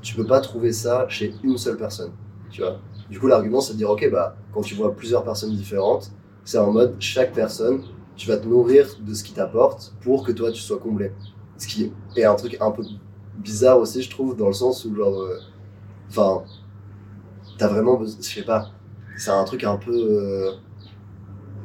tu peux pas trouver ça chez une seule personne, tu vois. Du coup, l'argument, c'est de dire, ok, bah, quand tu vois plusieurs personnes différentes, c'est en mode, chaque personne, tu vas te nourrir de ce qui t'apporte pour que toi, tu sois comblé. Ce qui est un truc un peu bizarre aussi, je trouve, dans le sens où, genre, euh, enfin, t'as vraiment besoin, je sais pas, c'est un truc un peu, euh,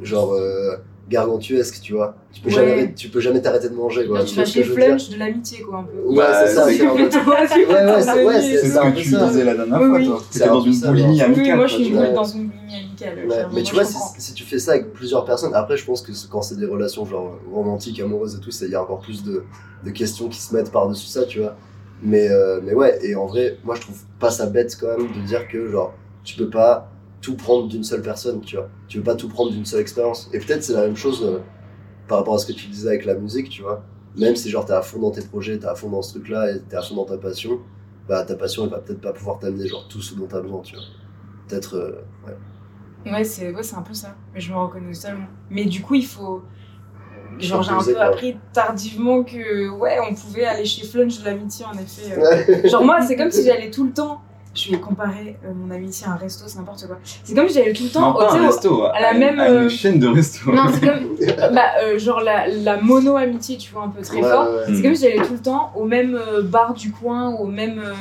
genre, euh, gargantuesque, tu vois. Tu peux Ouais. jamais, tu peux jamais t'arrêter de manger, quoi. Là, tu Tu vois vas ce que chez je veux dire Flunch de l'amitié, quoi, un peu. Ouais, Bah, c'est ça, c'est- ouais, ouais, c'est- ouais, c'est- ce que tu ça. disais la dernière fois, oui. toi. C'est T'étais dans une boulimie amicale. Oui, moi, je suis dans une boulimie amicale. Ouais, mais tu vois, si, tu fais ça avec plusieurs personnes, après, je pense que quand c'est des relations genre romantiques, amoureuses et tout, c'est- il y a encore plus de, de questions qui se mettent par-dessus ça, tu vois. Mais, euh, mais ouais, et en vrai, moi, je trouve pas ça bête quand même de dire que, genre, tu peux pas tout prendre d'une seule personne, tu vois. Tu peux pas tout prendre d'une seule expérience. Et peut-être c'est la même chose euh, par rapport à ce que tu disais avec la musique, tu vois. Même si, genre, t'es à fond dans tes projets, t'es à fond dans ce truc-là et t'es à fond dans ta passion, bah, ta passion, elle va peut-être pas pouvoir t'amener, genre, tout ce dont t'as besoin, tu vois. Peut-être, euh, ouais. Ouais, c'est ouais, un peu ça. Mais je me reconnais totalement. Mais du coup, il faut. Genre, j'ai un peu appris tardivement que, ouais, on pouvait aller chez Flunch de l'amitié, en effet. euh. Genre, moi, c'est comme si j'allais tout le temps. Je vais comparer euh, mon amitié à un resto, c'est n'importe quoi. C'est comme si j'allais tout le temps Non, au pas sais, un au- resto, à la une- même, à une euh, chaîne de resto. Non, c'est comme. bah, euh, genre la, la mono-amitié, tu vois, un peu très Ouais, fort. ouais. C'est comme si j'allais tout le temps au même euh, bar du coin, au même. euh,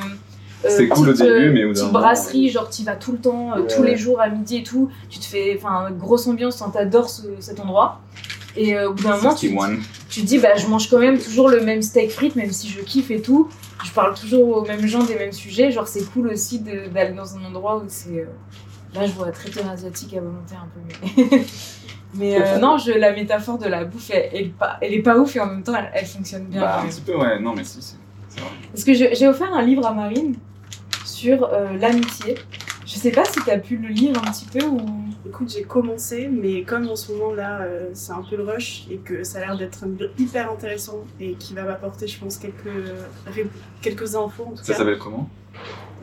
euh, C'est cool au petite, début, euh, mais au brasserie, genre tu vas tout le temps, euh, Ouais. tous les jours à midi et tout. Tu te fais. Enfin, grosse ambiance, t'adores ce- cet endroit. Et euh, au bout d'un moment, tu, 61. tu te dis, bah, je mange quand même toujours le même steak frites, même si je kiffe et tout. Je parle toujours aux mêmes gens des mêmes sujets. Genre, c'est cool aussi d'aller dans un endroit où c'est. euh, Là, je vois traiteur asiatique à volonté un peu, mais. mais euh, non, je, la métaphore de la bouffe, elle, elle, elle est pas ouf et en même temps, elle, elle fonctionne bien. Bah, un petit peu, ouais. Non, mais si. C'est vrai. Parce que j'ai offert un livre à Marine sur euh, l'amitié. Je sais pas si t'as pu le lire un petit peu ou. Écoute, j'ai commencé, mais comme en ce moment là, euh, c'est un peu le rush et que ça a l'air d'être un livre hyper intéressant et qui va m'apporter, je pense, quelques, ré- quelques infos en tout Ça cas. s'appelle comment?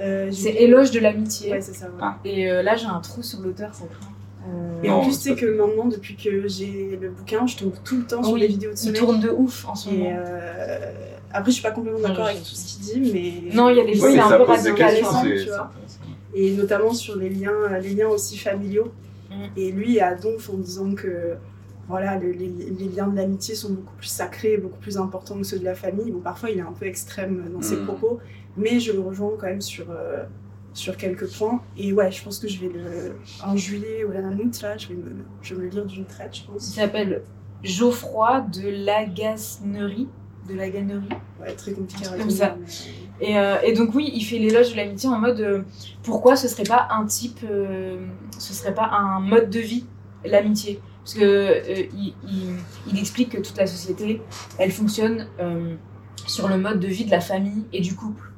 Euh, C'est Éloge de l'amitié. Ouais, c'est ça. ouais. Ah. Et euh, là, j'ai un trou sur l'auteur, ça craint. Euh, Et Non, en plus, c'est c'est que maintenant, depuis que j'ai le bouquin, je tombe tout le temps sur Oui, les vidéos de ce il tourne de ouf en ce Et moment. euh, après, je suis pas complètement d'accord avec tout ce qu'il dit, mais. Non, il y a des fois, Oui, il est un ça peu radical, et notamment sur les liens, les liens aussi familiaux. Mm. Et lui a donf en disant que voilà, le- les, les liens de l'amitié sont beaucoup plus sacrés, beaucoup plus importants que ceux de la famille. Bon, parfois, il est un peu extrême dans ses Mm. propos, mais je le rejoins quand même sur, euh, sur quelques points. Et ouais, je pense que je vais le. En juillet ou en août, là, je vais me, je vais me le lire d'une traite, je Il pense. s'appelle Geoffroy de Lagasnerie. De Laganerie. Ouais, très compliqué à Comme ça. mais- Et, euh, et donc oui, il fait l'éloge de l'amitié en mode euh, pourquoi ce serait pas un type, euh, ce serait pas un mode de vie l'amitié, parce que euh, il, il- il explique que toute la société, elle fonctionne euh, sur le mode de vie de la famille et du couple.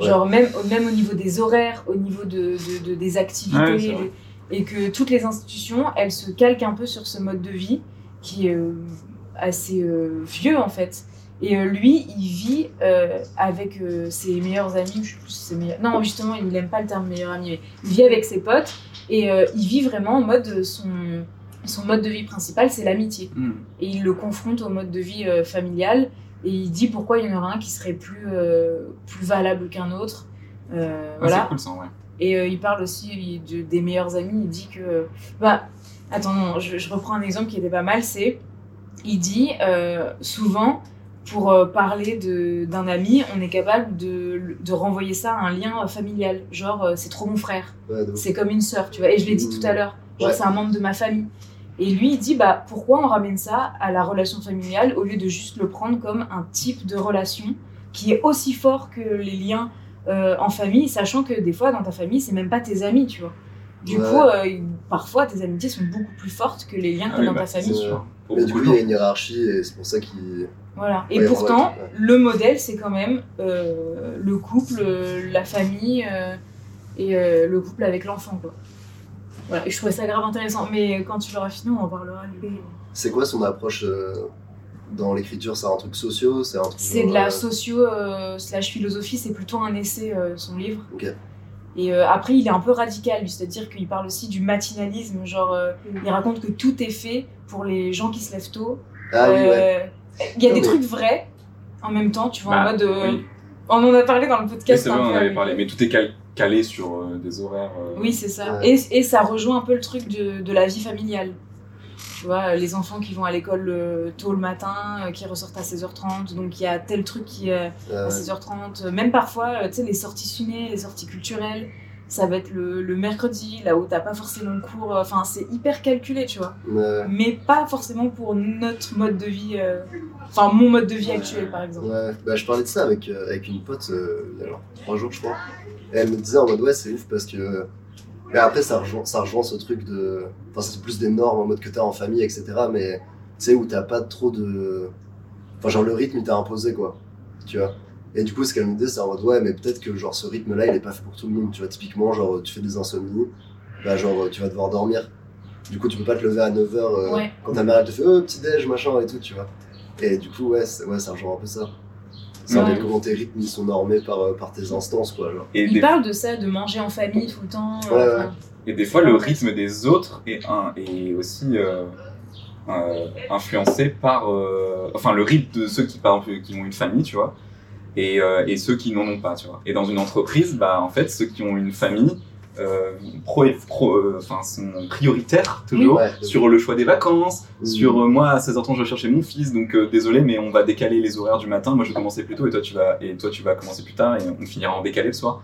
Ouais. Genre même, au- même au niveau des horaires, au niveau de, de- de- des activités, Ouais, et que toutes les institutions, elles se calquent un peu sur ce mode de vie qui est euh, assez euh, vieux en fait. Et euh, lui, il vit euh, avec euh, ses meilleurs amis, je sais plus si c'est meilleur... Non, justement, il n'aime pas le terme meilleur ami, mais il vit avec ses potes et il vit vraiment en mode son, son mode de vie principal, c'est l'amitié. Hmm. Et il le confronte au mode de vie familial et il dit pourquoi il y en aura un qui serait plus, plus valable qu'un autre. Ah, voilà. C'est cool ça, ouais. Et il parle aussi il- de- des meilleurs amis. Il dit que. Bah, attends, non, je, je reprends un exemple qui était pas mal. C'est. Il dit souvent, pour euh, parler de- d'un ami, on est capable de, de renvoyer ça à un lien familial. Genre, euh, c'est trop mon frère. Ouais. C'est comme une sœur, tu vois. Et je l'ai dit tout à l'heure. Genre, Ouais. c'est un membre de ma famille. Et lui, il dit, bah, pourquoi on ramène ça à la relation familiale au lieu de juste le prendre comme un type de relation qui est aussi fort que les liens euh, en famille, sachant que des fois, dans ta famille, c'est même pas tes amis, tu vois. Du Ouais. coup, euh, parfois, tes amitiés sont beaucoup plus fortes que les liens que Ah t'as oui, dans bah, ta c'est famille. Mais du coup, il y a une hiérarchie et c'est pour ça qu'il. Voilà. Et Ouais, pourtant, ouais, ouais. le modèle, c'est quand même euh, le couple, euh, la famille euh, et le couple avec l'enfant. Voilà. Et je trouvais ça grave intéressant. Mais quand tu l'auras fini, on en parlera. C'est quoi son approche dans l'écriture? C'est un truc socio? C'est un de la socio slash philosophie, c'est plutôt un essai, son livre. Ok. Et après, il est un peu radical, c'est-à-dire qu'il parle aussi du matinalisme. Genre, il raconte que tout est fait pour les gens qui se lèvent tôt. Ah oui, ouais. Il y a des trucs vrais en même temps, tu vois, en Bah, mode. euh, oui. On en a parlé dans le Oui, podcast. c'est vrai, on en avait parlé, mais tout est cal- calé sur euh, des horaires. euh, Oui, c'est ça. Ouais. Et, et ça rejoint un peu le truc de, de la vie familiale. Tu vois, les enfants qui vont à l'école euh, tôt le matin, qui ressortent à 16h30, donc il y a tel truc qui est à Euh, 16h30. Même parfois, tu sais, les sorties ciné, les sorties culturelles, ça va être le, le mercredi, là où t'as pas forcément le cours. euh, Enfin, c'est hyper calculé, tu vois. ouais. Mais pas forcément pour notre mode de vie. euh, Enfin, mon mode de vie actuel, par exemple. Ouais, bah, je parlais de ça avec, euh, avec une pote euh, il y a genre trois jours, je crois. Et elle me disait en mode ouais, c'est ouf parce que. Mais après, ça rejoint, ça rejoint ce truc de. Enfin, c'est plus des normes en mode que t'as en famille, etc. Mais tu sais, où t'as pas trop de. Enfin, genre le rythme, il t'a imposé, quoi. Tu vois? Et du coup, ce qu'elle me disait, c'est en mode ouais, mais peut-être que genre ce rythme-là, il est pas fait pour tout le monde. Tu vois, typiquement, genre tu fais des insomnies, bah, genre tu vas devoir dormir. Du coup, tu peux pas te lever à 9h Ouais. quand ta mère elle te fait oh, petit-déj, machin et tout, tu vois. Et du coup, ouais, c'est- ouais ça rejoint un peu ça. C'est un Ouais. peu comment tes rythmes ils sont normés par, euh, par tes instances, quoi. Genre. Et Il des, parle de ça, de manger en famille tout le temps. euh, Ouais, enfin, et des fois, le rythme des autres est, un, est aussi euh, euh, influencé par. euh, enfin, le rythme de ceux qui, par exemple, qui ont une famille, tu vois, et, euh, et ceux qui n'en ont pas, tu vois. Et dans une entreprise, bah, en fait, ceux qui ont une famille. Euh, pro, pro- euh, sont prioritaires toujours Ouais. sur le choix des vacances, Mhm. sur euh, moi à 16h30 je vais chercher mon fils donc désolé mais on va décaler les horaires du matin moi je vais commencer plus tôt et toi tu vas et toi tu vas commencer plus tard et on finira en décalé le soir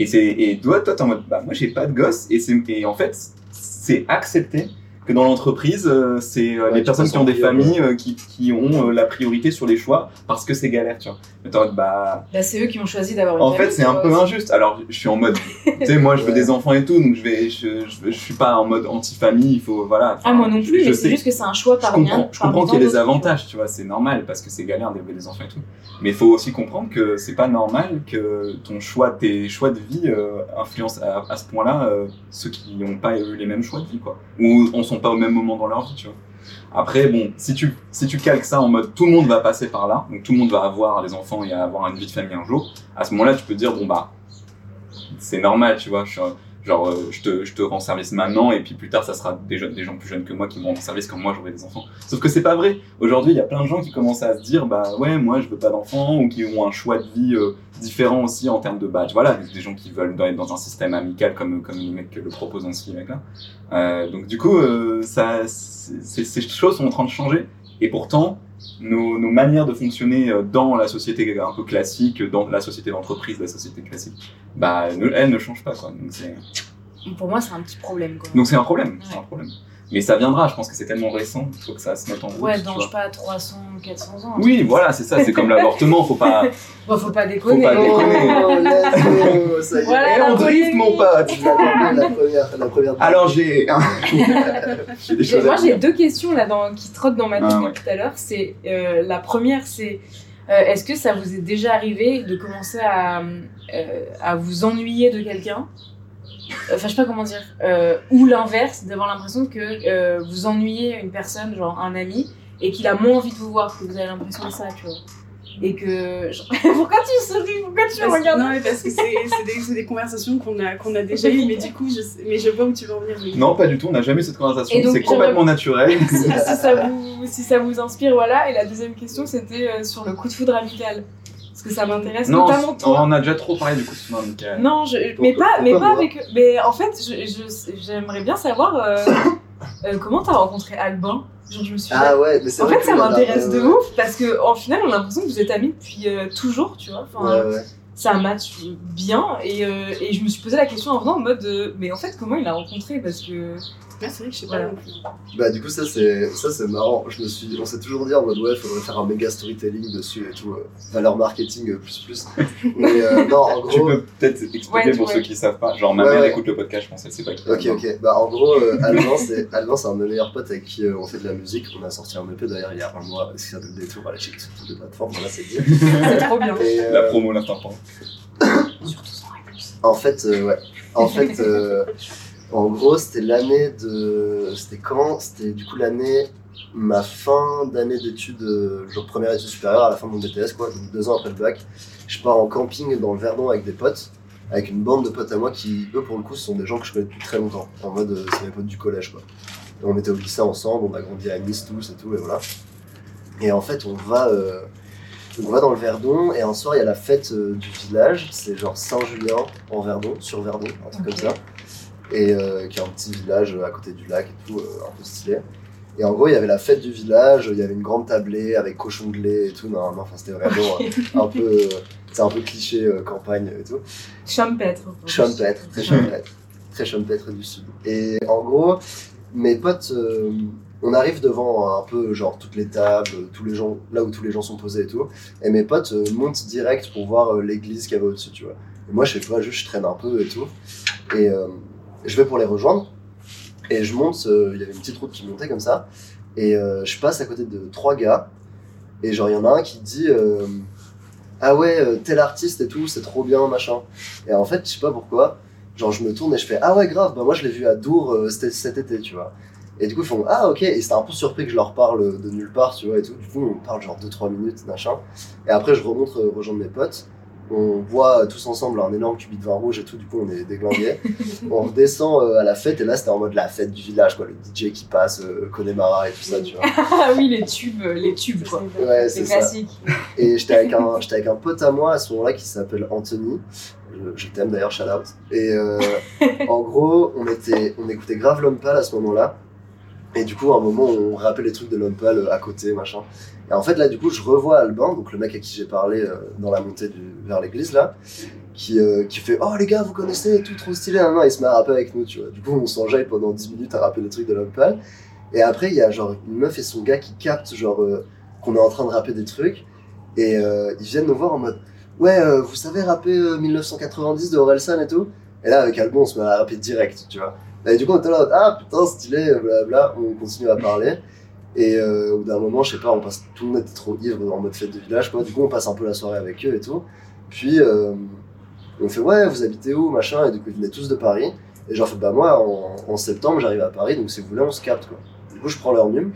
et c'est et toi toi t'es en mode bah moi j'ai pas de gosse et c'est et en fait c'est accepté que dans l'entreprise, euh, c'est euh, Ouais, les personnes qui ont des familles euh, qui, qui ont euh, la priorité sur les choix parce que c'est galère, tu vois. Mais t'es en mode, bah, Bah, c'est eux qui ont choisi d'avoir une en fait, c'est un peu aussi. injuste. Alors, je suis en mode, tu sais, moi, je veux Ouais. des enfants et tout, donc je vais, je, je, je suis pas en mode anti-famille, il faut, voilà. Ah, moi non plus, je mais c'est juste que c'est un choix comprends, un- je comprends qu'il y a des avantages, tu vois, c'est normal parce que c'est galère d'élever des enfants et tout. Mais il faut aussi comprendre que c'est pas normal que ton choix, tes choix de vie euh, influencent à, à ce point-là euh, ceux qui n'ont pas eu les mêmes choix de vie, quoi. Ou en pas au même moment dans leur vie, tu vois. Après, bon, si tu, si tu calques ça en mode tout le monde va passer par là, donc tout le monde va avoir des enfants et avoir une vie de famille un jour, à ce moment-là, tu peux te dire, bon bah, c'est normal, tu vois, je genre, euh, je, te, je te rends service maintenant et puis plus tard, ça sera des, jeunes- des gens plus jeunes que moi qui me rendront service quand moi j'aurai des enfants. Sauf que c'est pas vrai. Aujourd'hui, il y a plein de gens qui commencent à se dire, bah ouais, moi je veux pas d'enfants ou qui ont un choix de vie euh, différent aussi en termes de badge. Voilà, des, gens qui veulent être dans un système amical comme, comme les mecs le proposent dans ce mec là. Euh, donc du coup, ça, ces choses sont en train de changer et pourtant, nos, nos manières de fonctionner euh, dans la société un peu classique, dans la société d'entreprise, la société classique, bah, elles ne changent pas. Quoi. Donc Pour moi, c'est un petit problème. Quoi. donc c'est un problème. C'est un problème. Mais ça viendra, je pense que c'est tellement récent, il faut que ça se mette en route. Ouais, dans, je sais pas, 300, 400 ans. Oui, voilà, c'est ça, c'est comme l'avortement, faut pas. Bon, faut pas déconner. pas déconner. Oh, ça y est. Voilà, Et on drift, mon pote la première, la première. Alors j'ai. Moi, j'ai deux questions là dans, qui trottent dans ma tête Ah, ouais. tout à l'heure. C'est euh, la première, c'est euh, est-ce que ça vous est déjà arrivé de commencer à, euh, à vous ennuyer de quelqu'un? Enfin, je sais pas comment dire. Euh, ou l'inverse, d'avoir l'impression que euh, vous ennuyez une personne, genre un ami, et qu'il a moins envie de vous voir, que vous avez l'impression de ça, tu vois. Et que. genre- Pourquoi tu souris? Pourquoi tu me Parce- regardes? non, mais parce que c'est des, conversations qu'on a, qu'on a déjà eues, mais du coup, je, sais- mais je vois où tu veux en venir. mais- Non, pas du tout, on n'a jamais eu cette conversation, Et donc, c'est complètement naturel. si, si ça vous, si ça vous inspire, voilà. Et la deuxième question, c'était euh, sur le coup de foudre amical. Que ça m'intéresse notamment toi. on a déjà trop parlé du coup de amical. Non, je, mais pas, mais pas avec. Mais en fait, j'aimerais bien savoir euh, euh, comment t'as rencontré Albin. Genre, je me suis. Ah ouais, mais c'est en fait, ça m'intéresse de euh, ouf parce que en final, on a l'impression que vous êtes amis depuis euh, toujours, tu vois. Enfin, Ouais, ouais. ça match bien et, euh, et je me suis posé la question en venant en mode, euh, mais en fait, comment il l'a rencontré? Parce que Ah, c'est vrai que je sais pas non plus. Bah du coup ça c'est ça c'est marrant. Je me suis on s'est toujours dit en mode ouais faudrait faire un méga storytelling dessus et tout euh, valeur marketing euh, plus plus. Mais euh, non en Tu gros peux peut-être expliquer Ouais, pour ouais. ceux qui savent pas. Genre, ma Ouais, mère ouais. écoute le podcast, je pense, elle sait pas qui. Ok ok bah en gros euh, Alban c'est Alban c'est un de mes meilleurs potes avec qui euh, on fait de la musique. On a sorti un EP d'ailleurs il y a un mois qui s'appelle Détour à la checker sur toutes les plateformes voilà c'est dit. c'est trop bien. Et, euh, La promo, l'instant. Surtout sans réponse. En fait, euh, ouais. En fait, euh, en gros, c'était l'année de. C'était quand? C'était du coup l'année. Ma fin d'année d'études, euh, genre première étude supérieure à la fin de mon BTS, quoi, donc deux ans après le bac. Je pars en camping dans le Verdon avec des potes, avec une bande de potes à moi qui, eux, pour le coup, ce sont des gens que je connais depuis très longtemps. En mode, euh, c'est mes potes du collège, quoi. Et on était au lycée ensemble, on a grandi à Nice tous et tout, et voilà. Et en fait, on va. euh, donc on va dans le Verdon et un soir il y a la fête euh, du village, c'est genre Saint-Julien en Verdon, sur Verdon, un truc comme ça. Et euh, qui est un petit village euh, à côté du lac et tout, euh, un peu stylé. Et en gros il y avait la fête du village, il y avait une grande tablée avec cochon de lait et tout, normalement, enfin c'était vraiment euh, un peu, euh, c'est un peu cliché campagne et tout. Champêtre. Champêtre, très champêtre, très champêtre du sud. Et en gros, mes potes, euh, on arrive devant un peu genre toutes les tables, tous les gens, là où tous les gens sont posés et tout, et mes potes montent direct pour voir l'église qu'il y avait au-dessus, tu vois. Et moi, je sais pas, juste je traîne un peu et tout, et euh, je vais pour les rejoindre, et je monte, euh, il y avait une petite route qui montait comme ça, et euh, je passe à côté de trois gars, et genre il y en a un qui dit euh, ah ouais tel artiste et tout c'est trop bien machin. Et en fait je sais pas pourquoi genre je me tourne et je fais ah ouais grave bah moi je l'ai vu à Dour cet, été tu vois. Et du coup ils font ah ok. Et c'était un peu surpris que je leur parle de nulle part tu vois et tout. Du coup on parle genre 2-3 minutes machin. Et après je remonte rejoindre mes potes on boit euh, tous ensemble un énorme cubi de vin rouge et tout, du coup on est déglingués. on redescend euh, à la fête et là c'était en mode la fête du village, quoi, le DJ qui passe, euh, Connemara et tout ça, tu vois. Ah oui, les tubes, les tubes quoi. Ouais, C'est c'est ça. classique. Et j'étais avec, un, j'étais avec un pote à moi à ce moment-là qui s'appelle Anthony. Je, je t'aime d'ailleurs, shout out. Et euh, en gros, on, était, on écoutait grave l'homme pâle à ce moment-là. Et du coup, à un moment, on rappelle les trucs de l'homme pâle euh, à côté, machin. Et en fait, là, du coup, je revois Albin, donc le mec à qui j'ai parlé euh, dans la montée du, vers l'église, là, qui, euh, qui fait Oh les gars, vous connaissez tout, trop stylé. Non, il se met à rapper avec nous, tu vois. Du coup, on s'enjaille pendant 10 minutes à rapper les trucs de l'homme. Et après, il y a genre une meuf et son gars qui captent, genre, euh, qu'on est en train de rapper des trucs. Et ils viennent nous voir en mode Ouais, vous savez rapper euh, 1990 de Orelsan et tout? Et là, avec Albon, on se met à rapper direct, tu vois. Et du coup, on était là, ah putain, stylé, blablabla, on continue à parler. Et euh, au bout d'un moment, je sais pas, on passe, tout le monde était trop ivre en mode fête de village, quoi. Du coup, on passe un peu la soirée avec eux et tout. Puis, euh, on fait, ouais, vous habitez où, machin, et du coup, ils venaient tous de Paris. Et j'en fais, bah moi, en, septembre, j'arrive à Paris, donc si vous voulez, on se capte, quoi. Du coup, je prends leur num.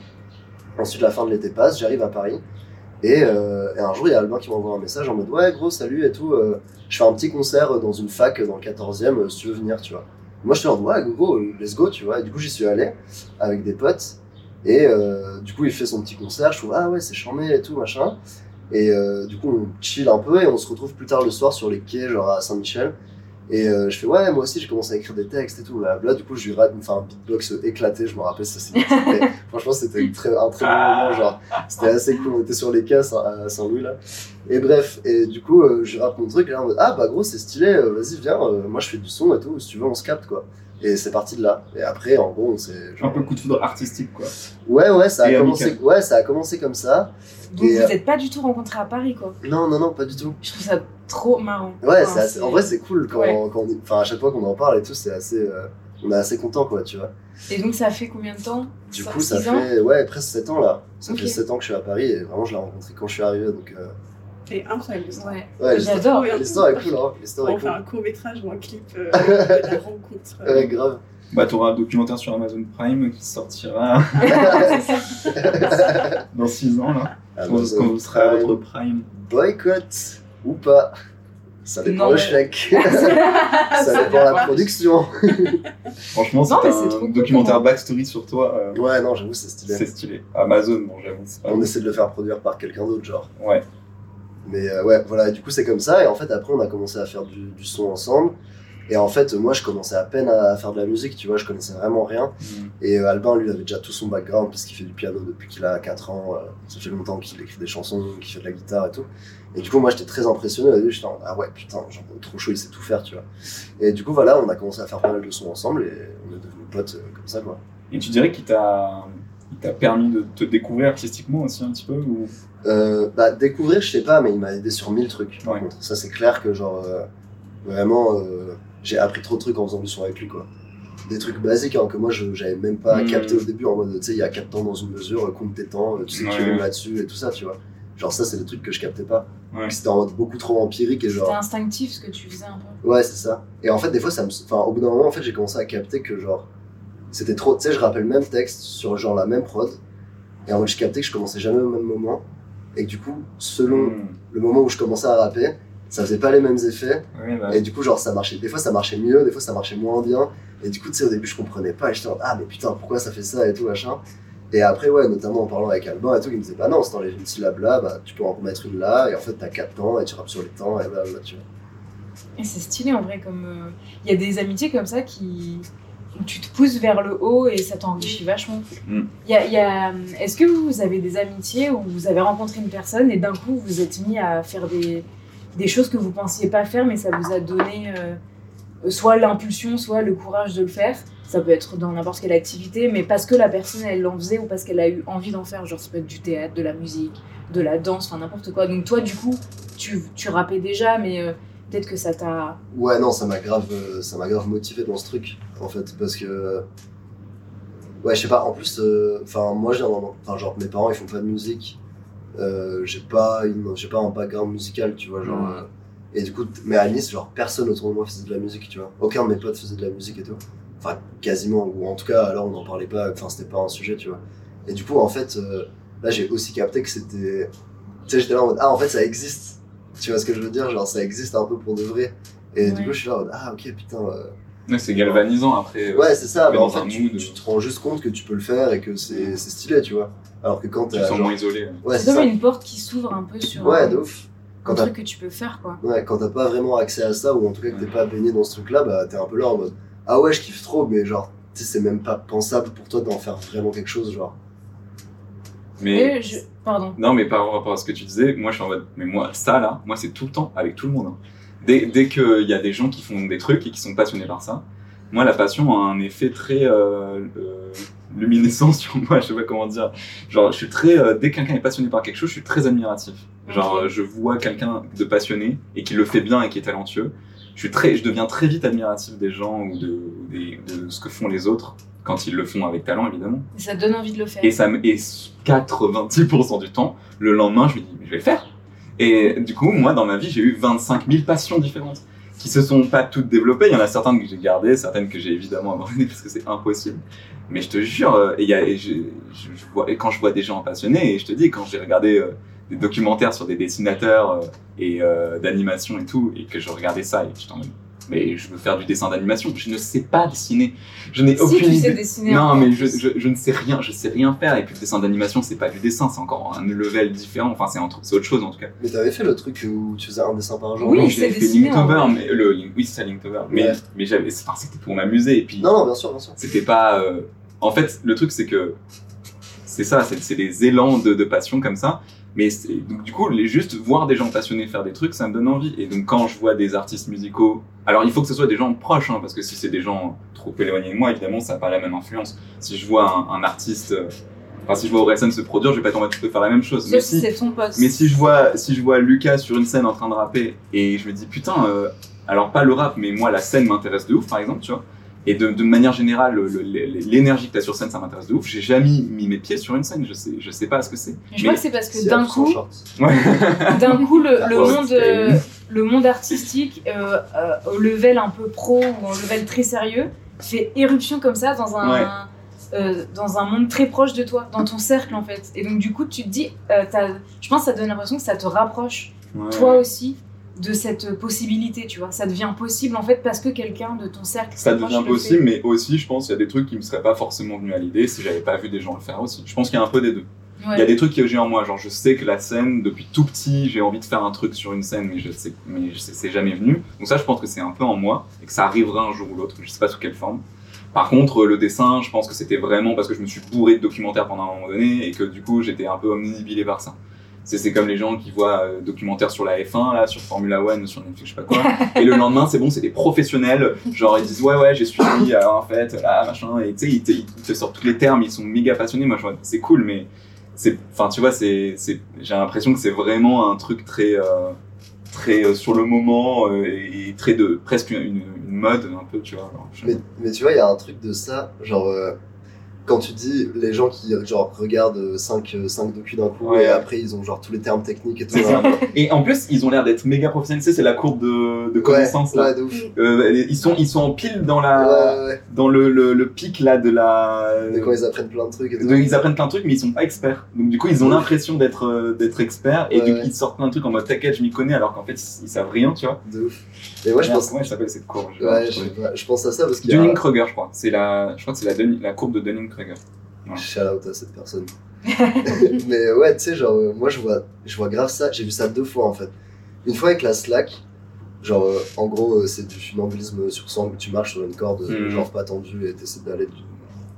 Ensuite, la fin de l'été passe, j'arrive à Paris. Et, euh, et un jour, il y a Albin qui m'envoie un message en mode, ouais, gros, salut et tout. euh, je fais un petit concert dans une fac dans le 14e, euh, si tu veux venir, tu vois. Moi, je suis en mode, ouais, gros, let's go, tu vois. Et du coup, j'y suis allé avec des potes. Et euh, du coup, il fait son petit concert. Je trouve, ah ouais, c'est charmé et tout, machin. Et euh, du coup, on chill un peu et on se retrouve plus tard le soir sur les quais, genre à Saint-Michel. Et euh, je fais, ouais, moi aussi, j'ai commencé à écrire des textes et tout. Là, là du coup, je lui rate, enfin, un beatbox éclaté, je me rappelle, ça c'est. Franchement, c'était très- un très bon moment, genre, c'était assez cool. On était sur les quais à Saint- à Saint-Louis, là. Et bref, et du coup, je lui rappe mon truc, et là, en mode, ah bah gros, c'est stylé, vas-y, viens, moi je fais du son et tout, si tu veux, on se capte, quoi. Et c'est parti de là. Et après, en gros, on s'est. Un genre- peu coup de foudre artistique, quoi. Ouais, ouais, ça a Et commencé, amical. ouais, ça a commencé comme ça. Donc Et, vous euh, n'êtes pas du tout rencontrés à Paris, quoi. Non, non, non, pas du tout. Je trouve ça trop marrant. Ouais, Enfin, c'est assez- en vrai, c'est cool quand, Ouais. quand on- enfin, à chaque fois qu'on en parle et tout, c'est assez, euh, on est assez content, quoi, tu vois. Et donc ça fait combien de temps? Du coup, ça fait, ouais, presque 7 ans là. Ça Ok. fait 7 ans que je suis à Paris et vraiment, je l'ai rencontré quand je suis arrivé, donc, euh, C'est incroyable. l'histoire. Ouais. ouais, l'histoire- J'adore. L'histoire est cool, hein. L'histoire On est va faire cool. un court métrage ou un clip euh, de la rencontre. euh, Ouais, grave. Bah, t'auras un documentaire sur Amazon Prime qui sortira C'est ça. dans 6 ans, là. Quand, Amazon quand vous serez à votre Prime. Boycott ou pas Ça dépend Non, le chèque. Ça dépend la production. Franchement, c'est un trop cool, documentaire backstory sur toi. euh, Ouais, non, j'avoue, c'est stylé. c'est stylé. Amazon, bon, j'avoue. On essaie de le faire produire par quelqu'un d'autre, genre. Ouais. Mais euh, ouais, voilà, et du coup c'est comme ça, et en fait après on a commencé à faire du, du son ensemble, et en fait moi je commençais à peine à faire de la musique, tu vois, je connaissais vraiment rien, Mm. et euh, Albin lui avait déjà tout son background, parce qu'il fait du piano depuis qu'il a 4 ans, euh, ça fait longtemps qu'il écrit des chansons, qu'il fait de la guitare et tout, et du coup moi j'étais très impressionné, au j'étais en ah ouais putain, genre trop chaud, il sait tout faire, tu vois. Et du coup voilà, on a commencé à faire pas mal de sons ensemble, et on est devenus potes euh, comme ça quoi. Et tu dirais qu'il t'a il t'a permis de te découvrir artistiquement aussi un petit peu ou... Euh, bah, découvrir, je sais pas, mais il m'a aidé sur mille trucs. Par Ouais. contre, ça c'est clair que genre euh, vraiment, euh, j'ai appris trop de trucs en faisant du son avec lui quoi. Des trucs basiques hein, que moi je j'avais même pas Mm. capté au début en mode tu sais il y a quatre temps dans une mesure, euh, compte tes temps, tu sais Ouais. rimes là-dessus et tout ça tu vois. Genre ça c'est des trucs que je captais pas. Ouais. C'était en mode beaucoup trop empirique et C'était genre instinctif ce que tu faisais un peu. ouais c'est ça. Et en fait des fois ça me, enfin au bout d'un moment en fait j'ai commencé à capter que genre c'était trop, tu sais je rappelle le même texte sur genre la même prod et en mode je captais que je commençais jamais au même moment et que du coup selon Mm. le moment où je commençais à rapper, ça faisait pas les mêmes effets. Bah, Et du coup, genre, ça marchait. Des fois, ça marchait mieux, des fois, ça marchait moins bien. Et du coup, tu sais, au début, je comprenais pas. Et j'étais en mode, ah, mais putain, pourquoi ça fait ça et tout, machin. Et après, ouais, notamment en parlant avec Albin et tout, il me disait, bah non, si t'enlèves une syllabe là, bah tu peux en remettre une là. Et en fait, t'as quatre temps et tu rappes sur les temps et blablabla, tu vois. Et c'est stylé en vrai, comme euh, il y a des amitiés comme ça qui tu te pousses vers le haut et ça t'enrichit vachement. Mm. Y a, il y a- Est-ce que vous avez des amitiés où vous avez rencontré une personne et d'un coup vous êtes mis à faire des, des choses que vous pensiez pas faire, mais ça vous a donné euh, soit l'impulsion, soit le courage de le faire? Ça peut être dans n'importe quelle activité, mais parce que la personne elle l'en faisait ou parce qu'elle a eu envie d'en faire. Genre ça peut être du théâtre, de la musique, de la danse, enfin n'importe quoi. Donc toi du coup tu, tu rappais déjà, mais euh, peut-être que ça t'a Ouais, non, ça m'a grave, euh, ça m'a grave motivé dans ce truc, en fait, parce que. Ouais, je sais pas, en plus, euh, enfin, moi, j'ai un. Enfin, genre, mes parents, ils font pas de musique. Euh, j'ai pas, une- j'ai pas un background musical, tu vois, genre. Euh, et du coup, mais à Nice, genre, personne autour de moi faisait de la musique, tu vois. Aucun de mes potes faisait de la musique et tout. Enfin, quasiment, ou en tout cas, alors on n'en parlait pas, enfin, c'était pas un sujet, tu vois. Et du coup, en fait, euh, là, j'ai aussi capté que c'était. Tu sais, j'étais là en mode, ah, en fait, ça existe. Tu vois ce que je veux dire Genre, ça existe un peu pour de vrai. Et du coup, je suis là en mode, ah, ok, putain. euh, ouais, c'est galvanisant après. euh, Ouais, c'est ça, mais mais en dans un fait, tu, mood. tu te rends juste compte que tu peux le faire et que c'est c'est stylé, tu vois. Alors que quand tu sens genre- moins isolé. Ouais, C'est c'est comme une porte qui s'ouvre un peu sur Ouais, un, de ouf. un Quand t'as truc que tu peux faire, quoi. ouais, quand t'as pas vraiment accès à ça, ou en tout cas que t'es pas baigné dans ce truc-là, bah t'es un peu là en mode Ah ouais, je kiffe trop, mais genre, tu tu sais, c'est même pas pensable pour toi d'en faire vraiment quelque chose, genre. Mais Et je- Pardon. non, mais par rapport à ce que tu disais, moi je suis en mode, mais moi ça là, moi c'est tout le temps avec tout le monde. hein. Dès, dès qu'il y a des gens qui font des trucs et qui sont passionnés par ça, moi la passion a un effet très euh, euh, luminescent sur moi, je sais pas comment dire. Genre, je suis très, euh, dès que quelqu'un est passionné par quelque chose, je suis très admiratif. Genre, je vois quelqu'un de passionné et qui le fait bien et qui est talentueux. Je suis très, je deviens très vite admiratif des gens ou de, de ce que font les autres quand ils le font avec talent, évidemment. Et ça donne envie de le faire. Et ça et 90% du temps, le lendemain, je me dis, mais je vais le faire. Et du coup, moi, dans ma vie, j'ai eu 25 000 passions différentes qui se sont pas toutes développées. Il y en a certaines que j'ai gardées, certaines que j'ai évidemment abandonnées parce que c'est impossible. Mais je te jure, euh, et il y a, et je, je- je vois, et quand je vois des gens passionnés, et je te dis, quand j'ai regardé euh, des documentaires sur des dessinateurs euh, et euh, d'animation et tout, et que je regardais ça, et j'étais en mode, mais je veux faire du dessin d'animation. Je ne sais pas dessiner. Je n'ai Si aucune tu idée. sais dessiner. Non, mais je, je, je ne sais rien, je sais rien faire. Et puis le dessin d'animation, c'est pas du dessin, c'est encore un level différent. Enfin, c'est autre chose en tout cas. Mais t'avais fait le truc où tu faisais un dessin par jour? Oui, j'ai fait Linktober, mais le, oui, c'est ça Linktober. Mais, Ouais. mais j'avais, enfin, c'était pour m'amuser. Et puis, Non, non, bien sûr, bien sûr. c'était pas. euh, En fait, le truc, c'est que c'est ça, c'est, c'est des élans de, de passion comme ça. Mais donc, du coup, les, juste voir des gens passionnés faire des trucs, ça me donne envie. Et donc, quand je vois des artistes musicaux, alors il faut que ce soit des gens proches, hein, parce que si c'est des gens trop éloignés de moi, évidemment, ça n'a pas la même influence. Si je vois un, un artiste, euh, enfin, si je vois Orelsan se produire, je vais pas être en mode, tu peux faire la même chose. Mais si ton pote. mais si je vois, si je vois Lucas sur une scène en train de rapper et je me dis putain, euh, alors pas le rap, mais moi la scène m'intéresse de ouf, par exemple, tu vois. Et de, de manière générale, le- le- l'énergie que t'as sur scène, ça m'intéresse de ouf. J'ai jamais mis mes pieds sur une scène, je sais, je sais pas ce que c'est. Je crois que c'est parce que d'un coup, d'un coup, le, le monde, euh, le monde artistique, euh, euh, au level un peu pro ou en level très sérieux, fait éruption comme ça dans un, Ouais. euh, dans un monde très proche de toi, dans ton cercle en fait. Et donc du coup, tu te dis, euh, je pense que ça donne l'impression que ça te rapproche, Ouais. toi aussi, de cette possibilité, tu vois. Ça devient possible en fait parce que quelqu'un de ton cercle Ça devient le possible, mais aussi, je pense, il y a des trucs qui me seraient pas forcément venus à l'idée si j'avais pas vu des gens le faire aussi. Je pense qu'il y a un peu des deux. Ouais. Il y a des trucs que j'ai en moi, genre je sais que la scène, depuis tout petit, j'ai envie de faire un truc sur une scène, mais je sais, mais c'est jamais venu. Donc ça, je pense que c'est un peu en moi et que ça arrivera un jour ou l'autre, je sais pas sous quelle forme. Par contre, le dessin, je pense que c'était vraiment parce que je me suis bourré de documentaires pendant un moment donné et que du coup, j'étais un peu omnibilé par ça. C'est comme les gens qui voient euh, documentaires sur la F1, là, sur Formula One, sur Netflix, je sais pas quoi. et le lendemain, c'est bon, c'est des professionnels. Genre, ils disent, ouais, ouais, j'ai suivi, euh, en fait, là, machin. Et tu sais, ils, te- ils te sortent tous les termes, ils sont méga passionnés. Moi, je vois, c'est cool, mais c'est, enfin, tu vois, c'est, j'ai l'impression que c'est vraiment un truc très, euh, très euh, sur le moment et très de, presque une, une mode, un peu, tu vois. Mais, mais tu vois, il y a un truc de ça, genre, quand tu dis les gens qui genre, regardent 5 cinq docus d'un coup Ouais. et après ils ont genre tous les termes techniques et tout. Ça. Et en plus, ils ont l'air d'être méga professionnels. C'est la courbe de, de Ouais, connaissance là. de ouf. Euh, ils sont, ils sont en pile dans la, dans le, le, le pic là de la. Et quand ils apprennent plein de trucs et tout. Donc, ils apprennent plein de trucs, mais ils sont pas experts. Donc du coup, ils ont l'impression d'être euh, d'être experts et du coup, ils sortent plein de trucs en mode t'inquiète, je m'y connais, alors qu'en fait, ils, ils savent rien, tu vois. De ouf. Et moi je pense. Comment elle s'appelle cette courbe? Je- pense à ça parce qu'il. Dunning Kruger, je crois. C'est la, je crois que c'est la, la courbe de Dunning Kruger. Shout out à cette personne. mais ouais, tu sais, genre, euh, moi je vois, je vois grave ça. J'ai vu ça deux fois en fait. Une fois avec la slack, genre, euh, en gros, euh, c'est du funambulisme sur sangle où tu marches sur une corde, Mhm. genre pas tendue et t'essaies d'aller du,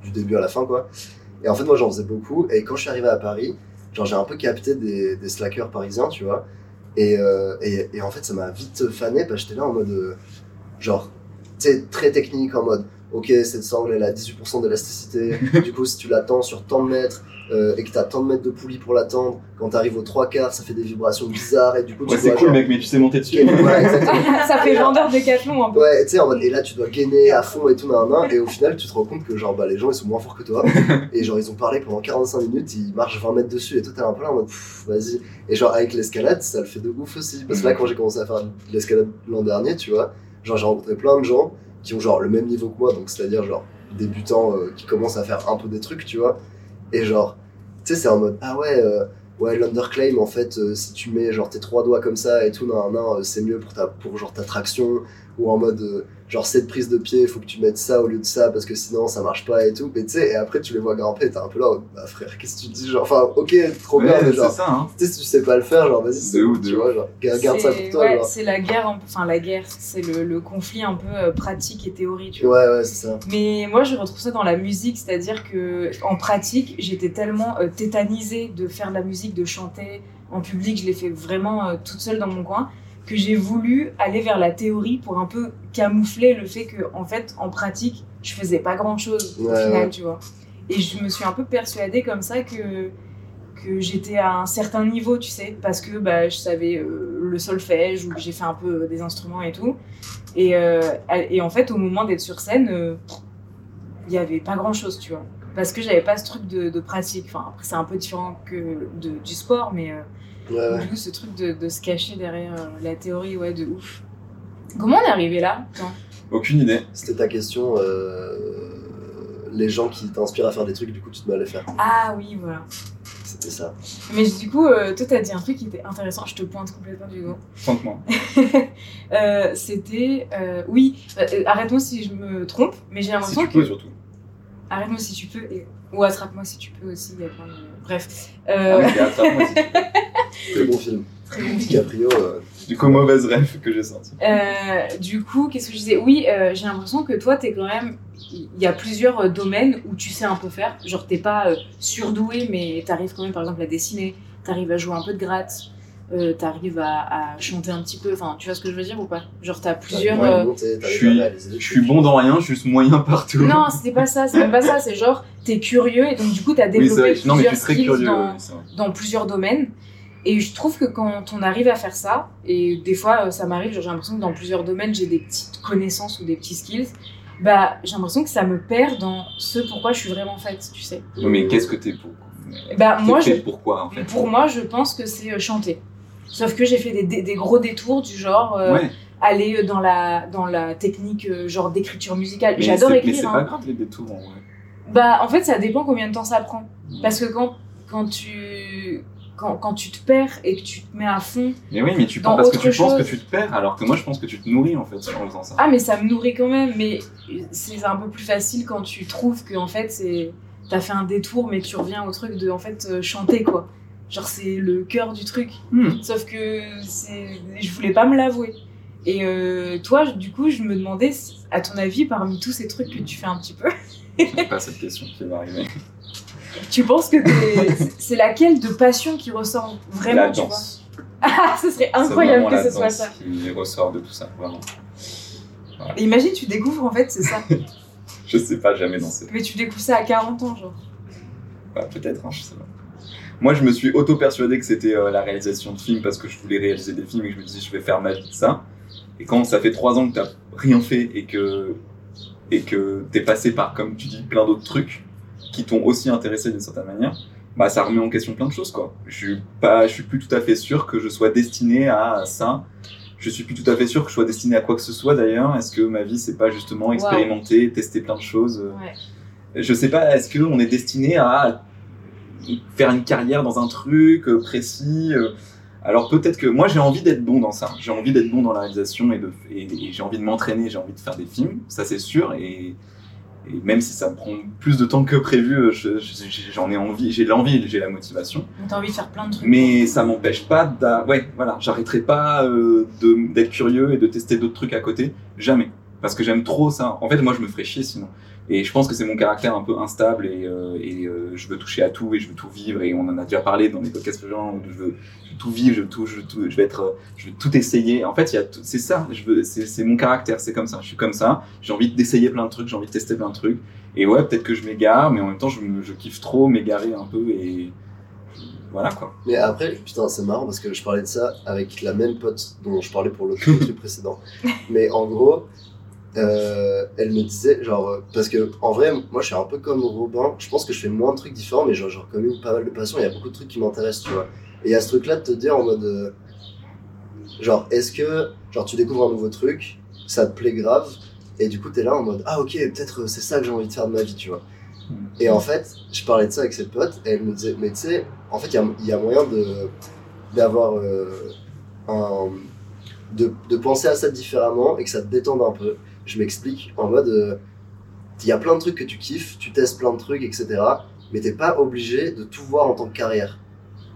du début à la fin quoi. Et en fait, moi j'en faisais beaucoup. Et quand je suis arrivé à Paris, genre, j'ai un peu capté des, des slackers parisiens, tu vois. Et, euh, et, et en fait, ça m'a vite fané parce que j'étais là en mode, euh, genre, tu sais, très technique en mode ok, cette sangle elle a 18% d'élasticité, du coup si tu l'attends sur tant de mètres euh, et que t'as tant de mètres de poulie pour l'attendre, quand t'arrives aux trois quarts ça fait des vibrations bizarres et du coup tu Ouais, c'est cool, genre- mec, mais tu sais monter dessus. Ouais, exactement. ça fait vendeur décathlon un peu. Ouais, tu sais, en mode, et là tu dois gainer à fond et tout, nan, nan, et au final tu te rends compte que genre bah, les gens ils sont moins forts que toi, et genre ils ont parlé pendant 45 minutes, ils marchent 20 mètres dessus, et toi t'es un peu là en mode vas-y. Et genre avec l'escalade, ça le fait de ouf aussi, parce que là quand j'ai commencé à faire de l'escalade l'an dernier, tu vois, genre j'ai rencontré plein de gens qui ont genre le même niveau que moi, donc c'est-à-dire genre débutants euh, qui commencent à faire un peu des trucs, tu vois, et genre, tu sais, c'est en mode ah ouais. euh, Ouais, l'underclaim, en fait, euh, si tu mets genre tes trois doigts comme ça et tout, nan, euh, c'est mieux pour, ta, pour genre ta traction, ou en mode, genre cette prise de pied, faut que tu mettes ça au lieu de ça parce que sinon ça marche pas et tout. Mais tu sais, et après tu les vois grimper, t'es un peu là, bah frère, qu'est-ce que tu dis Genre, enfin, ok, trop bien, mais c'est genre, ça, hein. tu sais, si tu sais pas le faire, genre, vas-y, c'est ouf, tu vois, genre, garde ça pour C'est- toi, ouais, c'est la guerre, enfin la guerre, c'est le, le conflit un peu euh, pratique et théorie, tu vois. Ouais, ouais, c'est ça. Mais moi, je retrouve ça dans la musique, c'est-à-dire que en pratique, j'étais tellement euh, tétanisée de faire de la musique, de chanter en public, je l'ai fait vraiment euh, toute seule dans mon coin, que j'ai voulu aller vers la théorie pour un peu camoufler le fait que, en fait, en pratique, je faisais pas grand-chose au Ouais, final, ouais. tu vois. Et je me suis un peu persuadée comme ça que que j'étais à un certain niveau, tu sais, parce que bah, je savais euh, le solfège ou que j'ai fait un peu euh, des instruments et tout. Et, euh, et en fait, au moment d'être sur scène, euh, il y avait pas grand chose, tu vois. Parce que j'avais pas ce truc de, de pratique. Enfin, après, c'est un peu différent que de, du sport, mais euh, Ouais, du coup, ce truc de, de se cacher derrière euh, la théorie, ouais, de ouf. Comment on est arrivé là Aucune idée. C'était ta question, euh, les gens qui t'inspirent à faire des trucs, du coup, tu te mets à les faire. Ah oui, voilà. C'était ça. Mais du coup, euh, toi, t'as dit un truc qui était intéressant. Je te pointe complètement du doigt. Franchement. Euh, C'était. euh, oui, arrête-moi si je me trompe, mais j'ai Si l'impression tu que. peux, surtout. Arrête-moi si tu peux, et... ou attrape-moi si tu peux aussi. il y a plein de- Bref. Ah Euh, attrape-moi si tu peux. Très bon film. DiCaprio, euh, Du coup, mauvaise rêve que j'ai sorti. euh, du coup, qu'est-ce que je disais? Oui, euh, j'ai l'impression que toi, t'es quand même. Il y a plusieurs euh, domaines où tu sais un peu faire. Genre, t'es pas euh, surdoué, mais t'arrives quand même, par exemple, à dessiner. T'arrives à jouer un peu de gratte. Euh, t'arrives à, à chanter un petit peu. Enfin, tu vois ce que je veux dire ou pas? Genre, t'as plusieurs. euh, Je suis- Je suis bon dans rien, juste moyen partout. Non, c'était pas ça, c'est même pas ça, c'est genre, t'es curieux et donc du coup, t'as oui, développé vrai. Non, mais je plusieurs suis skills curieux. dans plusieurs domaines. Et je trouve que quand on arrive à faire ça, et des fois euh, ça m'arrive, j'ai l'impression que dans plusieurs domaines j'ai des petites connaissances ou des petits skills, bah j'ai l'impression que ça me perd dans ce pourquoi je suis vraiment faite, tu sais. Oui, mais qu'est-ce que t'es pour? Bah moi, je, pourquoi en fait? pour moi, je pense que c'est euh, chanter. Sauf que j'ai fait des, des- des gros détours du genre euh, Ouais, aller dans la, dans la technique euh, genre d'écriture musicale. J'adore écrire. Mais c'est hein. pas grave les détours en vrai. Bah, en fait, ça dépend combien de temps ça prend. Parce que quand, quand tu. Quand, quand tu te perds et que tu te mets à fond. Mais oui, mais tu penses parce que tu penses que tu te perds, alors que moi je pense que tu te nourris en fait en faisant ça. Ah, mais ça me nourrit quand même. Mais c'est un peu plus facile quand tu trouves que, en fait, c'est. T'as fait un détour, mais tu reviens au truc de, en fait, euh, chanter, quoi. Genre, c'est le cœur du truc. Hmm. Sauf que c'est... je voulais pas me l'avouer. Et euh, toi, du coup, je me demandais, à ton avis, parmi tous ces trucs que tu fais un petit peu, pas cette question qui va arriver. Tu penses que c'est laquelle de passion qui ressort vraiment, la tu vois. Ah, ce serait C'est incroyable que ce soit ça. qui ressort de tout ça, vraiment. Et imagine, tu découvres en fait, c'est ça. Je sais pas, jamais dansé. Mais tu découvres ça à 40 ans, genre. Ouais, peut-être, hein, je sais pas. Moi, je me suis auto-persuadé que c'était euh, la réalisation de films parce que je voulais réaliser des films et que je me disais, je vais faire ma vie de ça. Et quand ça fait trois ans que t'as rien fait et que et que t'es passé par, comme tu dis, plein d'autres trucs qui t'ont aussi intéressé d'une certaine manière, bah ça remet en question plein de choses, quoi. Je suis pas, je suis plus tout à fait sûr que je sois destiné à ça. Je suis plus tout à fait sûr que je sois destiné à quoi que ce soit d'ailleurs. Est-ce que ma vie c'est pas justement expérimenter, tester plein de choses euh, Ouais. je sais pas, est-ce qu'on est destiné à faire une carrière dans un truc euh, précis euh, Alors peut-être que moi j'ai envie d'être bon dans ça, j'ai envie d'être bon dans la réalisation et, et j'ai envie de m'entraîner, j'ai envie de faire des films, ça c'est sûr, et, et même si ça me prend plus de temps que prévu, euh, je- je- j'en ai envie, j'ai l'envie, j'ai la motivation. T'as envie de faire plein de trucs. Mais ça m'empêche pas. Ouais, voilà, j'arrêterai pas euh, d'être curieux et de tester d'autres trucs à côté, jamais. Parce que j'aime trop ça. En fait, moi, je me ferais chier sinon. Et je pense que c'est mon caractère un peu instable et, euh, et euh, je veux toucher à tout et je veux tout vivre. Et on en a déjà parlé dans les podcasts précédents où je veux, je veux tout vivre, je veux tout, je veux, tout- je vais être, euh, je veux tout essayer. En fait, c'est ça. Je veux, c'est, mon caractère, c'est comme ça. Je suis comme ça. J'ai envie d'essayer plein de trucs, j'ai envie de tester plein de trucs. Et ouais, peut-être que je m'égare, mais en même temps, je, je kiffe trop m'égarer un peu et voilà quoi. Mais après, putain, c'est marrant parce que je parlais de ça avec la même pote dont je parlais pour le truc précédent. Mais en gros, euh, elle me disait, genre, euh, parce que en vrai, moi je suis un peu comme Robin, je pense que je fais moins de trucs différents, mais genre, genre pas mal de passion, il y a beaucoup de trucs qui m'intéressent, tu vois. Et il y a ce truc-là de te dire en mode, euh, genre, est-ce que, genre, tu découvres un nouveau truc, ça te plaît grave, et du coup, t'es là en mode, ah ok, peut-être c'est ça que j'ai envie de faire de ma vie, tu vois. Et en fait, je parlais de ça avec cette pote, et elle me disait, mais tu sais, en fait, il y a, moyen de d'avoir un. De, de penser à ça différemment et que ça te détende un peu. Je m'explique en mode, euh, il y a plein de trucs que tu kiffes, tu testes plein de trucs, etc. Mais t'es pas obligé de tout voir en tant que carrière.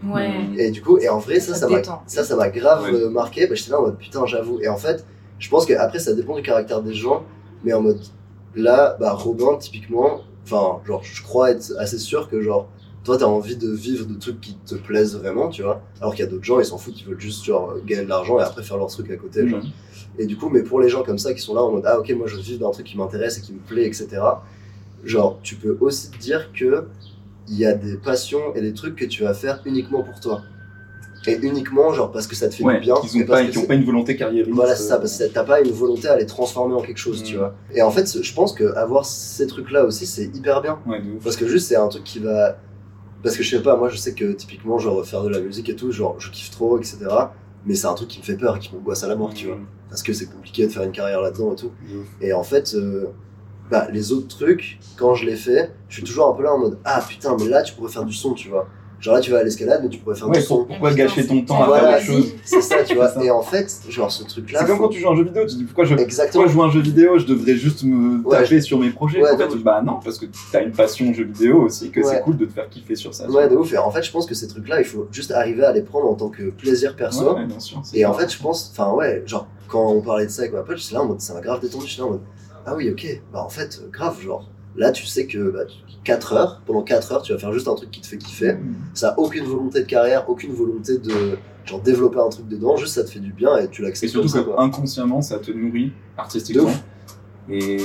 Ouais. Et du coup, et en vrai, ça, Ça ça m'a, ça, ça m'a grave Ouais. marqué. Bah, j'étais là en mode putain, j'avoue. Et en fait, je pense que après, ça dépend du caractère des gens, mais en mode là, bah, Robin, typiquement, enfin, genre, je crois être assez sûr que genre, toi, t'as envie de vivre de trucs qui te plaisent vraiment, tu vois. Alors qu'il y a d'autres gens, ils s'en foutent, ils veulent juste genre gagner de l'argent et après faire leur truc à côté, genre. Et du coup, mais pour les gens comme ça qui sont là en mode ah ok, moi je veux vivre d'un truc qui m'intéresse et qui me plaît, etc. Genre, tu peux aussi te dire que il y a des passions et des trucs que tu vas faire uniquement pour toi. Et uniquement, genre, parce que ça te fait Ouais, du bien. qu'ils et ont parce pas, qui ont pas une volonté carriériste. Voilà, c'est ça, euh, parce que t'as pas une volonté à les transformer en quelque chose, tu Mm. vois. Et en fait, je pense que avoir ces trucs-là aussi, c'est hyper bien. Ouais, de ouf. Parce que juste, c'est un truc qui va. Parce que je sais pas, moi je sais que typiquement, genre faire de la musique et tout, genre je kiffe trop, etc. Mais c'est un truc qui me fait peur et qui m'angoisse à la mort, tu vois. Parce que c'est compliqué de faire une carrière là-dedans et tout. Et en fait, euh, bah, les autres trucs, quand je les fais, je suis toujours un peu là en mode Ah putain, mais là tu pourrais faire du son, tu vois. Genre là tu vas à l'escalade, mais tu pourrais faire Ouais, du son. pour- pourquoi gâcher ton c'est temps à faire vas-y. chose C'est ça, tu vois. C'est. Et en fait, genre ce truc-là. C'est comme faut- quand tu joues à un jeu vidéo, tu dis pourquoi je, Exactement. pourquoi jouer à un jeu vidéo, je devrais juste me Ouais, taper sur mes projets. ouais, en fait, bah non, parce que t'as une passion jeu vidéo aussi, que c'est cool de te faire kiffer sur ça. Ouais, de ouf. Et en fait, je pense que ces trucs-là, il faut juste arriver à les prendre en tant que plaisir perso. Bien sûr. c'est Et en fait, je pense, enfin ouais, genre quand on parlait de ça avec ma pote, j'étais là en mode ça m'a grave détendu, j'étais là en mode ah oui, ok, bah en fait, euh, grave, genre là tu sais que bah, 4 heures, pendant 4 heures, tu vas faire juste un truc qui te fait kiffer. Ça a aucune volonté de carrière, aucune volonté de genre développer un truc dedans, juste ça te fait du bien et tu Et l'acceptes surtout ça, que quoi. inconsciemment, ça te nourrit artistiquement. Et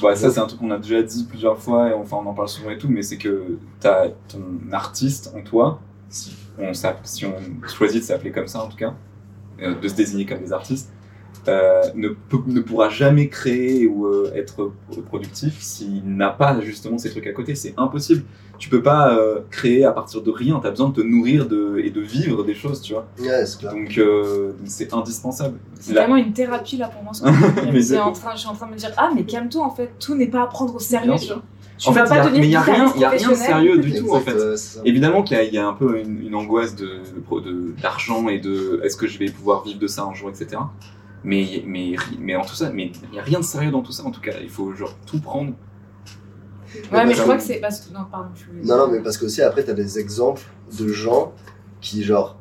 bah, ça, c'est un truc qu'on a déjà dit plusieurs fois, et enfin, on en parle souvent et tout, mais c'est que t'as ton artiste en toi, si on, s'app- si on choisit de s'appeler comme ça en tout cas, euh, de se désigner comme des artistes, euh, ne, peut- ne pourra jamais créer ou euh, être productif s'il n'a pas justement ces trucs à côté. C'est impossible. Tu peux pas euh, créer à partir de rien. Tu as besoin de te nourrir de, et de vivre des choses, tu vois. Clair. Donc euh, c'est indispensable. C'est Là- vraiment une thérapie là pour moi. ce que C'est en train, je suis en train de me dire ah mais calme-toi en fait tout n'est pas à prendre au sérieux. Tu sûr. vois. Tu En vas fait, pas y a- devenir mais il y a rien, guitariste il y a rien de sérieux du tout en fait. Évidemment qu'il y, a- il y a un peu une, une angoisse de de- d'argent et de est-ce que je vais pouvoir vivre de ça un jour, etc. Mais, mais, mais en tout ça, mais il n'y a rien de sérieux dans tout ça en tout cas. Il faut genre tout prendre. Ouais mais je crois que c'est parce que non pardon. je Non, non, mais parce que aussi après, t'as des exemples de gens qui, genre,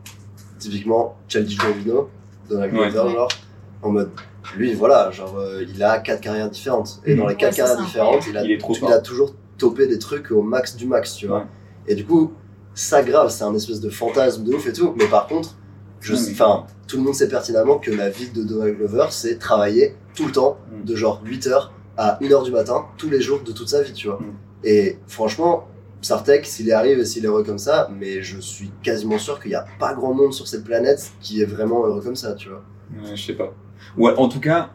typiquement, Childish Gambino, Donald Ouais. Glover, Ouais. genre, en mode, lui, voilà, genre, euh, il a quatre carrières différentes. Et dans les quatre Ouais, carrières différentes, il a, Il est trop il fort. a toujours topé des trucs au max du max, tu vois. Ouais. Et du coup, ça grave, c'est un espèce de fantasme de ouf et tout. Mais par contre, je sais- enfin, tout le monde sait pertinemment que la vie de Donald Glover, c'est travailler tout le temps, Mhm. de genre 8h à 1h du matin, tous les jours de toute sa vie, tu vois. Mhm. Et franchement, Sartek, s'il y arrive et s'il est heureux comme ça, mais je suis quasiment sûr qu'il n'y a pas grand monde sur cette planète qui est vraiment heureux comme ça, tu vois. Ouais, je sais pas. Ou en tout cas,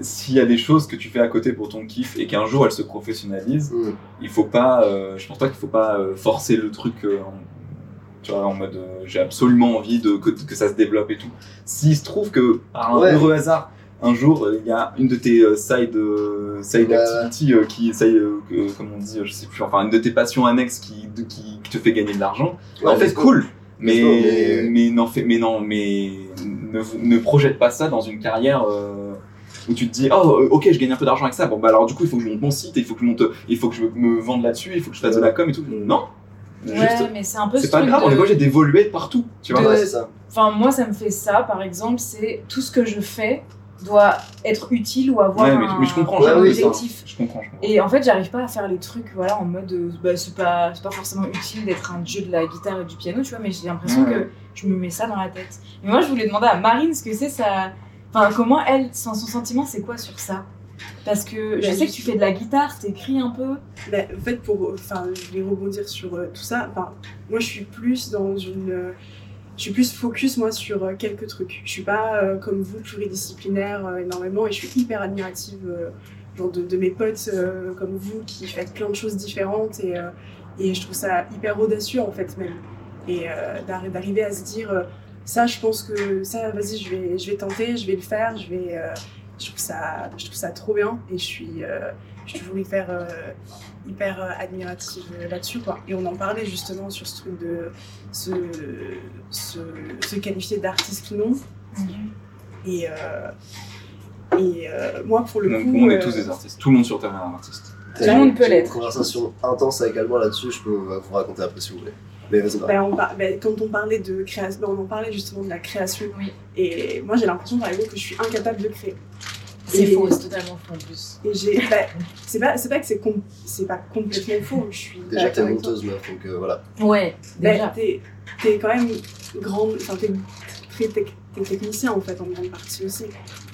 s'il y a des choses que tu fais à côté pour ton kiff et qu'un jour elles se professionnalisent, Mhm. il faut pas. euh, je pense pas qu'il faut pas euh, forcer le truc. euh, tu vois, en mode euh, j'ai absolument envie de que, que ça se développe et tout. S'il se trouve que par un Ouais. heureux hasard, un jour euh, il y a une de tes euh, side side Ouais, activity qui side, que- comme on dit, je sais plus, enfin une de tes passions annexes qui, de- qui, qui te fait gagner de l'argent. Ouais, en fait, cool. Mais, mais- mais, non, fait, mais non, mais ne, ne projette pas ça dans une carrière où tu te dis, oh, ok, je gagne un peu d'argent avec ça. Bon, bah alors du coup, il faut que je monte mon site, il faut que je monte, il faut que je me vende là-dessus, il faut que je fasse de la com et tout. Non, Ouais juste, mais c'est un peu c'est ce pas grave, de- on est obligé d'évoluer partout. Tu vois, de- Ouais, c'est ça. Enfin, moi, ça me fait ça, par exemple, c'est tout ce que je fais doit être utile ou avoir Ouais, mais- un, mais je comprends, un j'ai compris ça. objectif. je comprends. Je comprends. Et en fait, j'arrive pas à faire les trucs voilà, en mode euh, bah, c'est pas, c'est pas forcément utile d'être un dieu de la guitare et du piano, tu vois, mais j'ai l'impression Ouais. que je me mets ça dans la tête. Mais moi, je voulais demander à Marine ce que c'est ça. Enfin, comment elle, son, son sentiment, c'est quoi sur ça? Parce que je Bah, sais que tu fais de la guitare, t'écris un peu. Bah, en fait, pour, enfin, je vais rebondir sur euh, tout ça. Enfin, moi, je suis plus dans une, euh, je suis plus focus moi sur euh, quelques trucs. Je suis pas comme vous pluridisciplinaire énormément et je suis hyper admirative genre de, de mes potes comme vous qui faites plein de choses différentes et, et je trouve ça hyper audacieux en fait même. Et d'arri- d'arriver à se dire ça, je pense que ça, vas-y, je vais, je vais tenter, je vais le faire, je vais. Je trouve ça, je trouve ça trop bien et je suis, euh, je suis toujours hyper, euh, hyper euh, admirative là-dessus quoi. Et on en parlait justement sur ce truc de se, se, se qualifier d'artiste ou non. Et, euh, Et euh, moi, pour le Donc, coup. on est tous des artistes. Tout le monde sur Terre est un artiste. Tout le monde peut J'ai eu l'être. une conversation intense avec Alban là-dessus, je peux vous raconter après si vous voulez. Mais vas-y, Marie. Ben, on par- ben, quand on parlait de création, on en parlait justement de la création. Oui. Et moi, j'ai l'impression, par exemple, que je suis incapable de créer. C'est faux, c'est totalement faux en plus. Et j'ai, ben, c'est pas, c'est pas que c'est, com- c'est pas complètement faux. Je suis Déjà, t'es monteuse, meuf, donc euh, voilà. Ouais, Ben, déjà. t'es, t'es quand même grande, enfin, t'es très tec- t'es technicien en fait en grande partie aussi.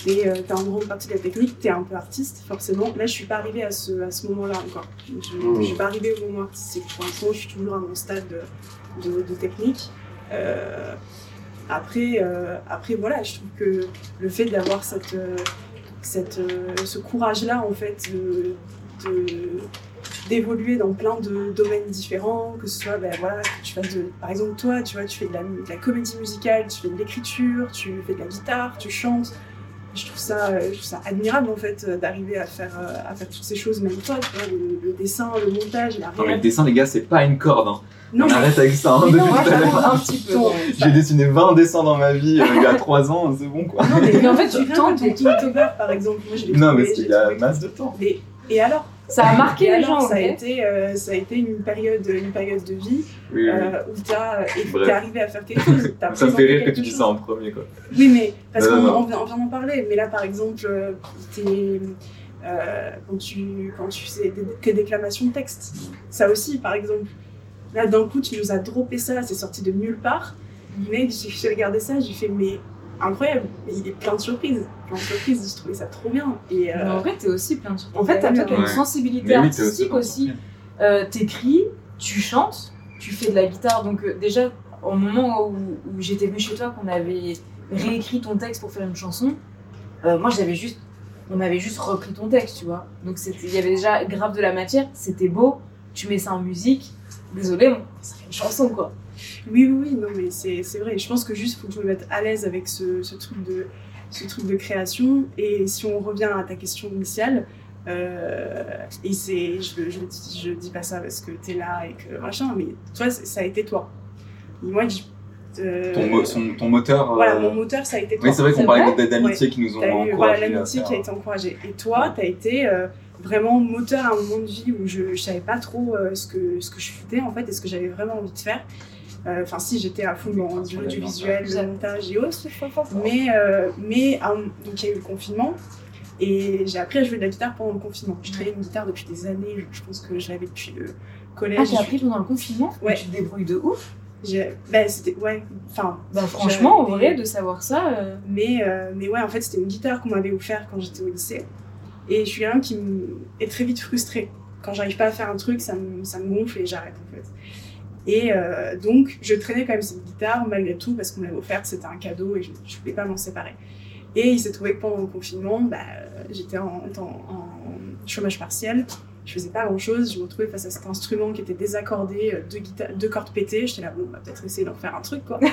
Et euh, t'es en grande partie de la technique, t'es un peu artiste forcément. Là, je suis pas arrivée à ce, à ce moment-là encore. Je, Mmh. je suis pas arrivée au moment artistique. Pour l'instant, je suis toujours à mon stade de, de, de technique. Euh, après, euh, après, voilà, je trouve que le fait d'avoir cette, euh, cette, ce courage-là, en fait, de, de- d'évoluer dans plein de domaines différents, que ce soit, ben, voilà, que tu fasses de, par exemple, toi, tu vois, tu fais de la, de la comédie musicale, tu fais de l'écriture, tu fais de la guitare, tu chantes. Je trouve ça, euh, je trouve ça admirable, en fait, euh, d'arriver à faire, euh, à faire toutes ces choses, même toi, tu vois, le, le dessin, le montage, la Non, mais le dessin, les gars, c'est pas une corde. Hein. Non, on arrête avec ça. Hein, non, Moi, un petit peu. J'ai dessiné 20 dessins dans ma vie euh, il y a 3 ans, c'est bon quoi. Non, mais, Mais en fait, tu tentes ton Inktober, par exemple, moi, je Non, mais il y a masse de temps. Et alors? Ça a marqué Et les alors, gens, ça, a été, euh, ça a été une période, une période de vie Oui, oui. euh, où Bref. t'es arrivé à faire quelque chose. t'as Ça me fait rire que tu dis ça en premier quoi. Oui, mais parce qu'on vient, on vient d'en parler. Mais là, par exemple, euh, t'es, euh, quand tu quand tu tes déclamations de texte, ça aussi, par exemple. Là, d'un coup, tu nous as droppé ça, c'est sorti de nulle part. Mais j'ai regardé ça, j'ai fait mais incroyable. Il est plein de surprises, plein de surprises. J'ai trouvé ça trop bien. Et euh, en vrai, t'es aussi plein de trucs. En fait, t'as peut-être Ouais. une sensibilité Mais artistique aussi. Euh, T'écris, tu chantes, tu fais de la guitare. Donc, euh, déjà, au moment où, où j'étais venue chez toi, qu'on avait réécrit ton texte pour faire une chanson, euh, moi, j'avais juste. On avait juste repris ton texte, tu vois. Donc, il y avait déjà grave de la matière, c'était beau, tu mets ça en musique. Désolé, bon, ça fait une chanson, quoi. Oui, oui, oui, non, mais c'est c'est vrai. Je pense que juste, faut que je me mette à l'aise avec ce, ce truc de, ce truc de création. Et si on revient à ta question initiale, euh, et c'est, je, je, dis- je dis pas ça parce que t'es là et que machin, mais toi, ça a été toi. Et moi, je, euh, Ton, mo- son- ton moteur. voilà, euh, mon moteur, ça a été toi. Oui, c'est vrai qu'on parlait d'amitié qui nous ont encouragés. voilà, l'amitié qui a été encouragée. Et toi, tu as été vraiment moteur à un moment de vie où je ne savais pas trop ce, que, ce que je faisais en fait et ce que j'avais vraiment envie de faire. Euh, Enfin, si, j'étais à fond dans Sur du, la du danse, visuel, ouais. le montage et autres. Mais, euh, mais euh, donc il y a eu le confinement et j'ai appris à jouer de la guitare pendant le confinement. Je travaillais une guitare depuis des années, je pense que je l'avais depuis le collège. Ah, j'ai appris pendant le confinement? Ouais. Tu te débrouilles de ouf? Ben, c'était, ouais, enfin, Bah, franchement, en vrai, de savoir ça. euh, Mais, euh, mais ouais, en fait, c'était une guitare qu'on m'avait offert quand j'étais au lycée. Et je suis quelqu'un qui est très vite frustré. Quand j'arrive pas à faire un truc, ça me, ça me gonfle et j'arrête en fait. Et euh, donc, je traînais quand même cette guitare malgré tout parce qu'on me l'avait offerte, c'était un cadeau et je, je voulais pas m'en séparer. Et il s'est trouvé que pendant le confinement, bah, j'étais en, en, en chômage partiel. Je faisais pas grand chose. Je me retrouvais face à cet instrument qui était désaccordé, euh, deux, deux cordes pétées. J'étais là, bon, on va peut-être essayer d'en faire un truc quoi.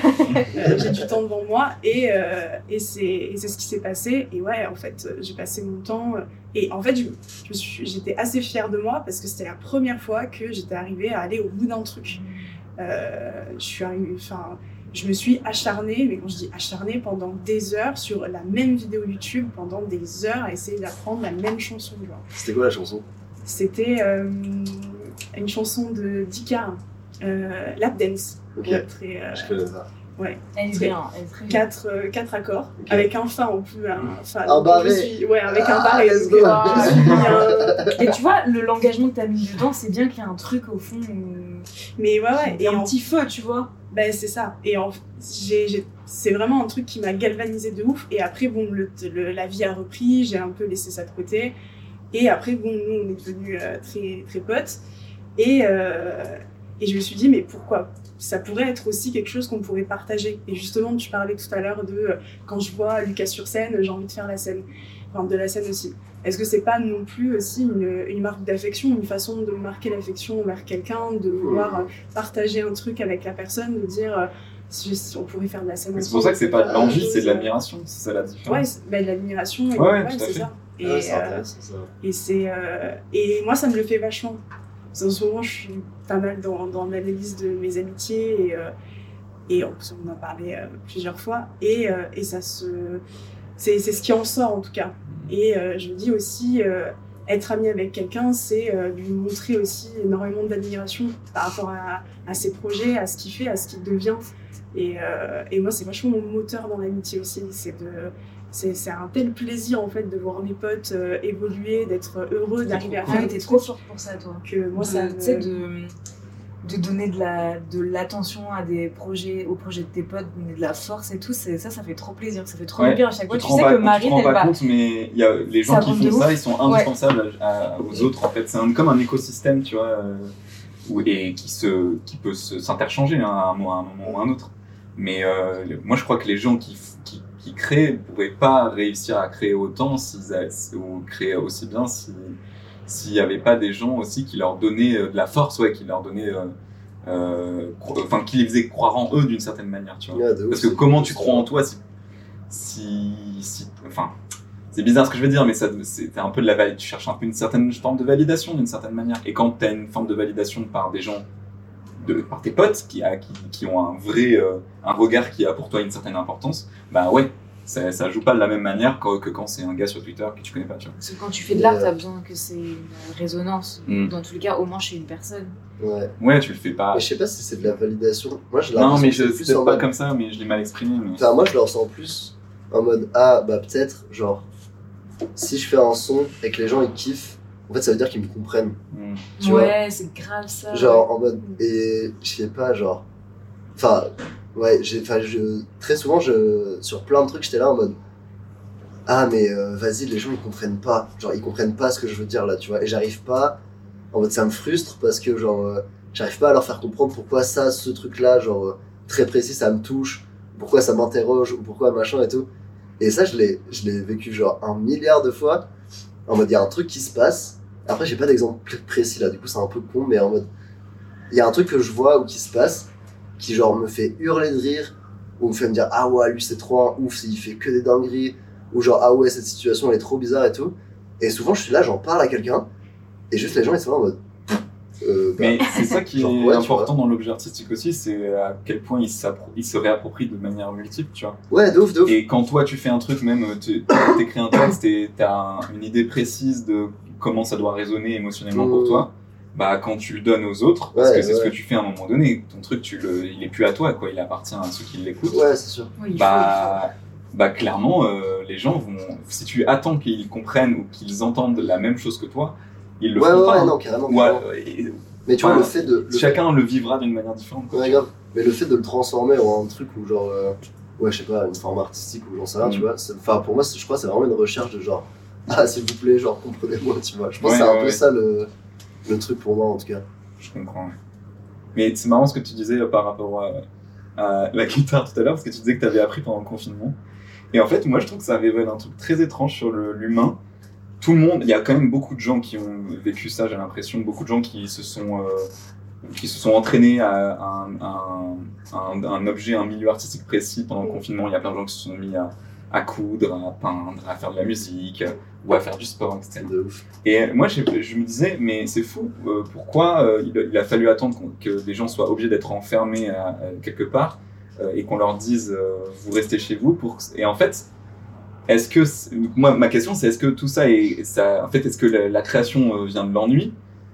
Euh, j'ai du temps devant moi et, euh, et c'est ce qui s'est passé. Et ouais, en fait, j'ai passé mon temps. et en fait, j'étais assez fière de moi parce que c'était la première fois que j'étais arrivée à aller au bout d'un truc. Euh, je suis arrivée, enfin, je me suis acharnée, mais quand je dis acharnée, pendant des heures sur la même vidéo YouTube, pendant des heures à essayer d'apprendre la même chanson. Genre. C'était quoi la chanson? C'était euh, une chanson de Dika, euh, Lap Dance. Ok, Ouais, très, euh, je connais ça. Elle est Très- bien, elle est très quatre, euh, quatre accords, avec un fa en plus. Un, fa, Un barré. je suis- Ouais, avec un Ah, barré. euh, un- Et tu vois, le l'engagement que t'as mis dedans, c'est bien qu'il y a un truc au fond. où- Mais ouais, ouais. Et un en petit feu, tu vois. Ben, c'est ça. Et en, c'est vraiment un truc qui m'a galvanisé de ouf. Et après, bon, le, le- la vie a repris, j'ai un peu laissé ça de côté. Et après, bon, nous, on est devenus euh, très, très potes. Et, euh, et je me suis dit, mais pourquoi? Ça pourrait être aussi quelque chose qu'on pourrait partager. Et justement, tu parlais tout à l'heure de euh, quand je vois Lucas sur scène, j'ai envie de faire la scène. Enfin, de la scène aussi. Est-ce que c'est pas non plus aussi une, une marque d'affection, une façon de marquer l'affection envers quelqu'un, de vouloir euh, partager un truc avec la personne, de dire euh, si, on pourrait faire de la scène C'est pour ça que c'est pas de l'envie, c'est de l'admiration. C'est ça la Ouais, différence. c'est- bah, de l'admiration. et- Ouais, ouais, tout à c'est fait. ça. Et, c'est euh, ça. et euh, moi ça me le fait vachement. Qu'en ce moment je suis pas mal dans, dans l'analyse de mes amitiés et euh, et on, en a parlé euh, plusieurs fois et, euh, et ça se c'est ce qui en sort en tout cas. Et euh, je me dis aussi, euh, être ami avec quelqu'un, c'est euh, lui montrer aussi énormément d'admiration par rapport à, à ses projets, à ce qu'il fait, à ce qu'il devient. Et, et moi, c'est vachement mon moteur dans l'amitié aussi. C'est de c'est c'est un tel plaisir en fait de voir mes potes euh, évoluer, d'être heureux, d'arriver à faire des t'es trop forte pour ça, toi. que moi ça De- me- Tu sais, de, de donner de la de l'attention à des projets, aux projets de tes potes, donner de la force et tout, ça, ça fait trop plaisir, ça fait trop Ouais, bien à chaque fois. Tu Tu, sais que tu te Marine, rends elle pas va. compte, mais il y a les gens Ça qui font ça, ouf. ils sont indispensables à- aux autres en fait. C'est comme un écosystème, tu vois, euh, où- et qui se, qui peut s'interchanger hein, à, un, moment ou à un autre. Mais euh, moi, je crois que les gens qui, qui, qui créent pourraient pas réussir à créer autant s'ils ou créer aussi bien si s'il n'y avait pas des gens aussi qui leur donnaient euh, de la force, ouais, qui leur donnaient, euh, euh, enfin, qui les faisaient croire en eux d'une certaine manière, tu vois. Parce que comment tu crois en toi si, si, si- enfin, c'est bizarre ce que je veux dire, mais ça, c'est un peu de la. Tu cherches un peu une certaine forme de validation d'une certaine manière. Et quand tu as une forme de validation par des gens, de, par tes potes qui, a, qui, qui ont un vrai, euh, un regard qui a pour toi une certaine importance, bah ouais, ça, ça joue pas de la même manière que, que quand c'est un gars sur Twitter que tu connais pas, tu vois. Parce que quand tu fais de l'art, Euh. t'as besoin que c'est une résonance. Mm. Dans tous les cas, au moins chez une personne. Ouais. Ouais, tu le fais pas. Mais je sais pas si c'est de la validation. Moi, je Non, mais je c'est peut-être en pas mode- comme ça, mais je l'ai mal exprimé. Mais... Enfin, moi, je le ressens plus en mode Ah, bah peut-être, genre, si je fais un son et que les gens ils kiffent, en fait, ça veut dire qu'ils me comprennent. Hmm. Tu ouais, c'est grave ça. Genre, en mode. Et je sais pas, genre. Enfin, ouais, j'ai. Je. Très souvent, je. Sur plein de trucs, j'étais là en mode. Ah, mais euh, vas-y, les gens ils comprennent pas. Genre, ils comprennent pas ce que je veux dire là, tu vois. Et j'arrive pas. En mode, ça me frustre parce que, genre, euh, j'arrive pas à leur faire comprendre pourquoi ça, ce truc-là, genre, euh, très précis, ça me touche. Pourquoi ça m'interroge ou pourquoi machin et tout. Et ça, je l'ai je l'ai vécu, genre, un milliard de fois. En mode, il y a un truc qui se passe. Après, j'ai pas d'exemple pr- précis là, du coup, c'est un peu con, mais en mode. Il y a un truc que je vois ou qui se passe, qui, genre, me fait hurler de rire, ou me fait me dire, ah ouais, lui, c'est trop un ouf, il fait que des dingueries, ou genre, ah ouais, cette situation, elle est trop bizarre et tout. Et souvent, je suis là, j'en parle à quelqu'un, et juste les gens, ils sont là en mode. Euh, bah, Mais c'est ça qui Genre, est ouais, important dans l'objet artistique aussi, c'est à quel point il, se réapproprie de manière multiple, tu vois. ouais, de ouf, de ouf. Et quand toi tu fais un truc, même tu écris un texte et tu as une idée précise de comment ça doit résonner émotionnellement pour Mm. toi, bah quand tu le donnes aux autres, parce Ouais, que c'est ce que tu fais à un moment donné, ton truc, tu le, il est plus à toi, quoi, il appartient à ceux qui l'écoutent. Ouais, c'est sûr. Oui, bah, bah clairement, euh, les gens vont, si tu attends qu'ils comprennent ou qu'ils entendent la même chose que toi, ils le Ouais, feront ouais, pas. ouais, hein. non, carrément. Et- Mais tu vois, le fait de. le chacun le vivra d'une manière différente. quoi. Ouais, grave. Mais le fait de le transformer en un truc où, genre, euh, ouais, je sais pas, une forme artistique ou j'en sais rien, Mm. tu vois. c'est- Enfin, pour moi, je crois que c'est vraiment une recherche de genre, ah, s'il vous plaît, genre, comprenez-moi, tu vois. Je pense Ouais, que c'est un ouais, peu ça le, le truc pour moi, en tout cas. Je comprends. Mais c'est marrant ce que tu disais euh, par rapport à, à la guitare tout à l'heure, parce que tu disais que tu avais appris pendant le confinement. Et en fait, moi, je trouve que ça révèle un truc très étrange sur l'humain. Tout le monde, il y a quand même beaucoup de gens qui ont vécu ça, j'ai l'impression, beaucoup de gens qui se sont, euh, qui se sont entraînés à un, un- un- un objet, un milieu artistique précis pendant le confinement. Il y a plein de gens qui se sont mis à, à coudre, à peindre, à faire de la musique, ou à faire du sport, etc. De ouf. Et moi, je, je me disais, mais c'est fou, euh, pourquoi euh, il, a- il a fallu attendre que les gens soient obligés d'être enfermés à- à quelque part euh, et qu'on leur dise, euh, vous restez chez vous pour... Et en fait, est-ce que... Moi, ma question, c'est est-ce que tout ça est... Ça, en fait, est-ce que la, la création euh, vient de l'ennui?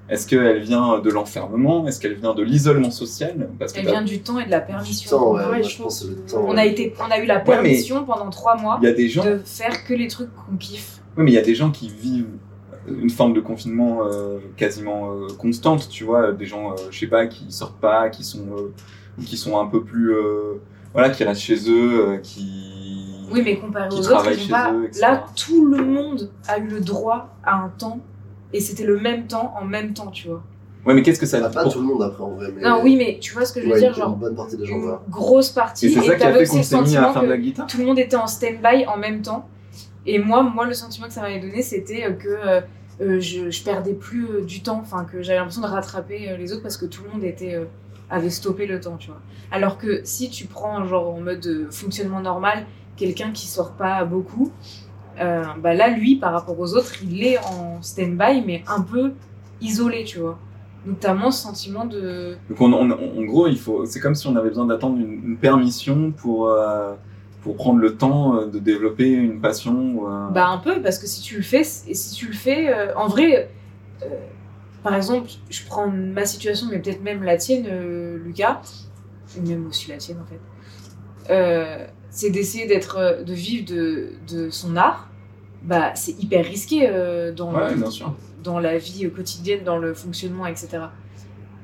Est-ce qu'elle vient de l'enfermement? Est-ce qu'elle vient de l'isolement social? Parce que Elle vient du temps et de la permission. Temps, ouais, Ouais, moi, je je pense que c'est le pense temps. On ouais. a, été, on a eu la permission pendant trois mois il y a des gens... de faire que les trucs qu'on kiffe. Oui, mais il y a des gens qui vivent une forme de confinement euh, quasiment euh, constante, tu vois, des gens, euh, je sais pas, qui sortent pas, qui sont, euh, qui sont un peu plus, euh, voilà, qui restent chez eux, euh, qui. Oui, mais comparé aux autres, ils pas... eux, là, tout le monde a eu le droit à un temps. Et c'était le même temps en même temps, tu vois. Ouais, mais qu'est-ce que ça. Ah, pas pour- tout le monde après, en vrai. Mais... Non, oui, mais tu vois ce que je veux Ouais, dire, une, genre une bonne partie des gens, une voilà. grosse partie. Et c'est ça qui a fait qu'on s'est mis à faire de la guitare. tout le monde était en stand-by en même temps. Et moi, moi, le sentiment que ça m'avait donné, c'était que euh, euh, je, perdais plus euh, du temps, enfin que j'avais l'impression de rattraper les autres parce que tout le monde était avait stoppé le temps, tu vois. Alors que si tu prends genre en mode fonctionnement normal, quelqu'un qui sort pas beaucoup, bah là, lui, par rapport aux autres, il est en stand-by, mais un peu isolé, tu vois. Donc t'as moins ce sentiment de Donc, on- on- en gros. C'est comme si on avait besoin d'attendre une permission pour. Pour prendre le temps euh, de développer une passion. euh, Bah un peu, parce que si tu le fais, et si tu le fais, euh, en vrai, euh, par exemple, je prends ma situation, mais peut-être même la tienne, euh, Lucas, même aussi la tienne en fait, c'est d'essayer d'être, de vivre de, de son art, bah c'est hyper risqué dans, Ouais, dans la vie quotidienne, dans le fonctionnement, etc.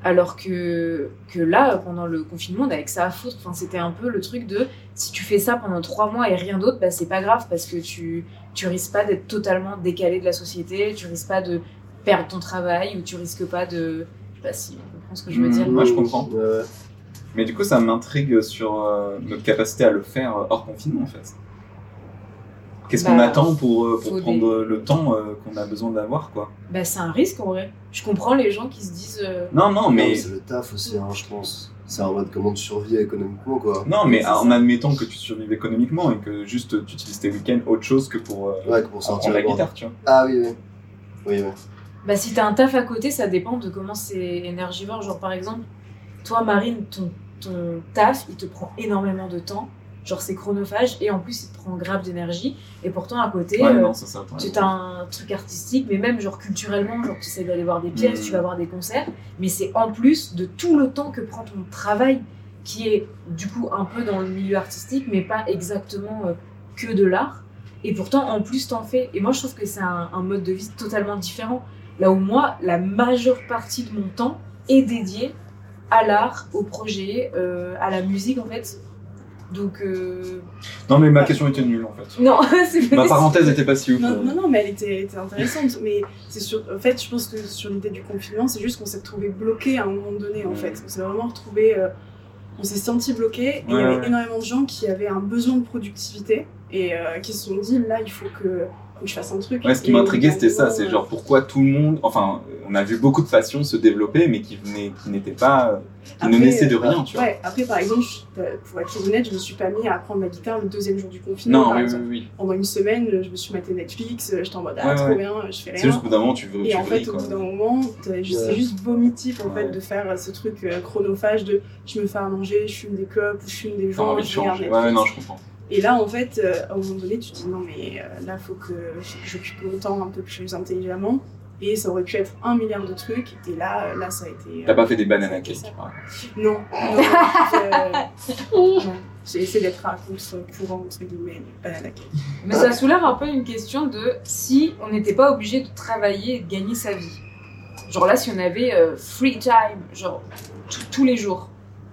Alors que, que là, pendant le confinement, on avait que ça à foutre. Enfin, c'était un peu le truc de si tu fais ça pendant trois mois et rien d'autre, bah, c'est pas grave parce que tu, tu risques pas d'être totalement décalé de la société, tu risques pas de perdre ton travail ou tu risques pas de. Je sais pas si on comprend ce que je veux Mhm. dire. Moi, je comprends. Mais du coup, ça m'intrigue sur euh, notre capacité à le faire hors confinement, en fait. Qu'est-ce qu'on Bah, attend pour, euh, pour prendre le temps euh, qu'on a besoin d'avoir, quoi? Bah, c'est un risque en vrai. Je comprends les gens qui se disent. euh, Non, non, mais... c'est le taf aussi, hein, je pense. C'est en mode comment tu survis économiquement, quoi. Non, mais en admettant que tu survives économiquement et que juste tu utilises tes week-ends autre chose que pour, euh, Ouais, que pour sortir la guitare, tu vois. Ah oui, oui. Oui, oui. Bah, si t'as un taf à côté, ça dépend de comment c'est énergivore. Genre, par exemple, toi, Marine, ton, ton taf, il te prend énormément de temps. Genre, c'est chronophage et en plus, il te prend grave d'énergie. Et pourtant, à côté, Ouais, euh, non, ça, ça. ouais. tu as un truc artistique, mais même genre culturellement, genre tu sais d'aller voir des pièces, tu vas voir des concerts, mais c'est en plus de tout le temps que prend ton travail, qui est du coup un peu dans le milieu artistique, mais pas exactement euh, que de l'art. Et pourtant, en plus, t'en fais. Et moi, je trouve que c'est un, un mode de vie totalement différent. Là où moi, la majeure partie de mon temps est dédiée à l'art, au projet, euh, à la musique en fait. Donc, euh... Non, mais ma question était nulle, en fait. non, c'est pas Ma parenthèse était pas si ouf. Non, non, non, mais elle était, était intéressante. Mais c'est sur, en fait, je pense que sur l'idée du confinement, c'est juste qu'on s'est retrouvé bloqué à un moment donné, en fait. On s'est vraiment retrouvé, euh, on s'est senti bloqué. Et il y avait ouais. énormément de gens qui avaient un besoin de productivité et euh, qui se sont dit, là, il faut que, faut que je fasse un truc. Ouais, ce qui m'intriguait, c'était ça. C'est genre pourquoi tout le monde. Enfin, on a vu beaucoup de passions se développer, mais qui, venaient, qui n'étaient pas. qui ne naissaient de euh, rien, tu vois. Ouais, après, par exemple, je- euh, pour être honnête, je me suis pas mis à apprendre la guitare le deuxième jour du confinement. Non, par oui, oui, exemple. oui. Pendant une semaine, je me suis maté Netflix, euh, j'étais en mode, ah, Ouais, trop ouais. bien, je fais rien. C'est juste qu'au bout d'un moment, tu veux. Et tu en fait, au bout d'un moment, c'est juste vomitif en Ouais. fait de faire ce truc chronophage de je me fais à manger, je fume des clopes ou je fume des T'as envie joints, de je regarde. Ouais, non, je comprends. Et là, en fait, euh, à un moment donné, tu te dis non, mais euh, là, faut que, faut que j'occupe mon temps un peu plus intelligemment. Et ça aurait pu être un milliard de trucs. Et là, euh, là ça a été. T'as euh, pas fait des a été cake, exemple. Non, non, non. J'ai essayé d'être à contre-courant, entre guillemets, pas à cake. Mais ça soulève un peu une question de si on n'était pas obligé de travailler et de gagner sa vie. Genre là, si on avait euh, free time, genre tous les jours,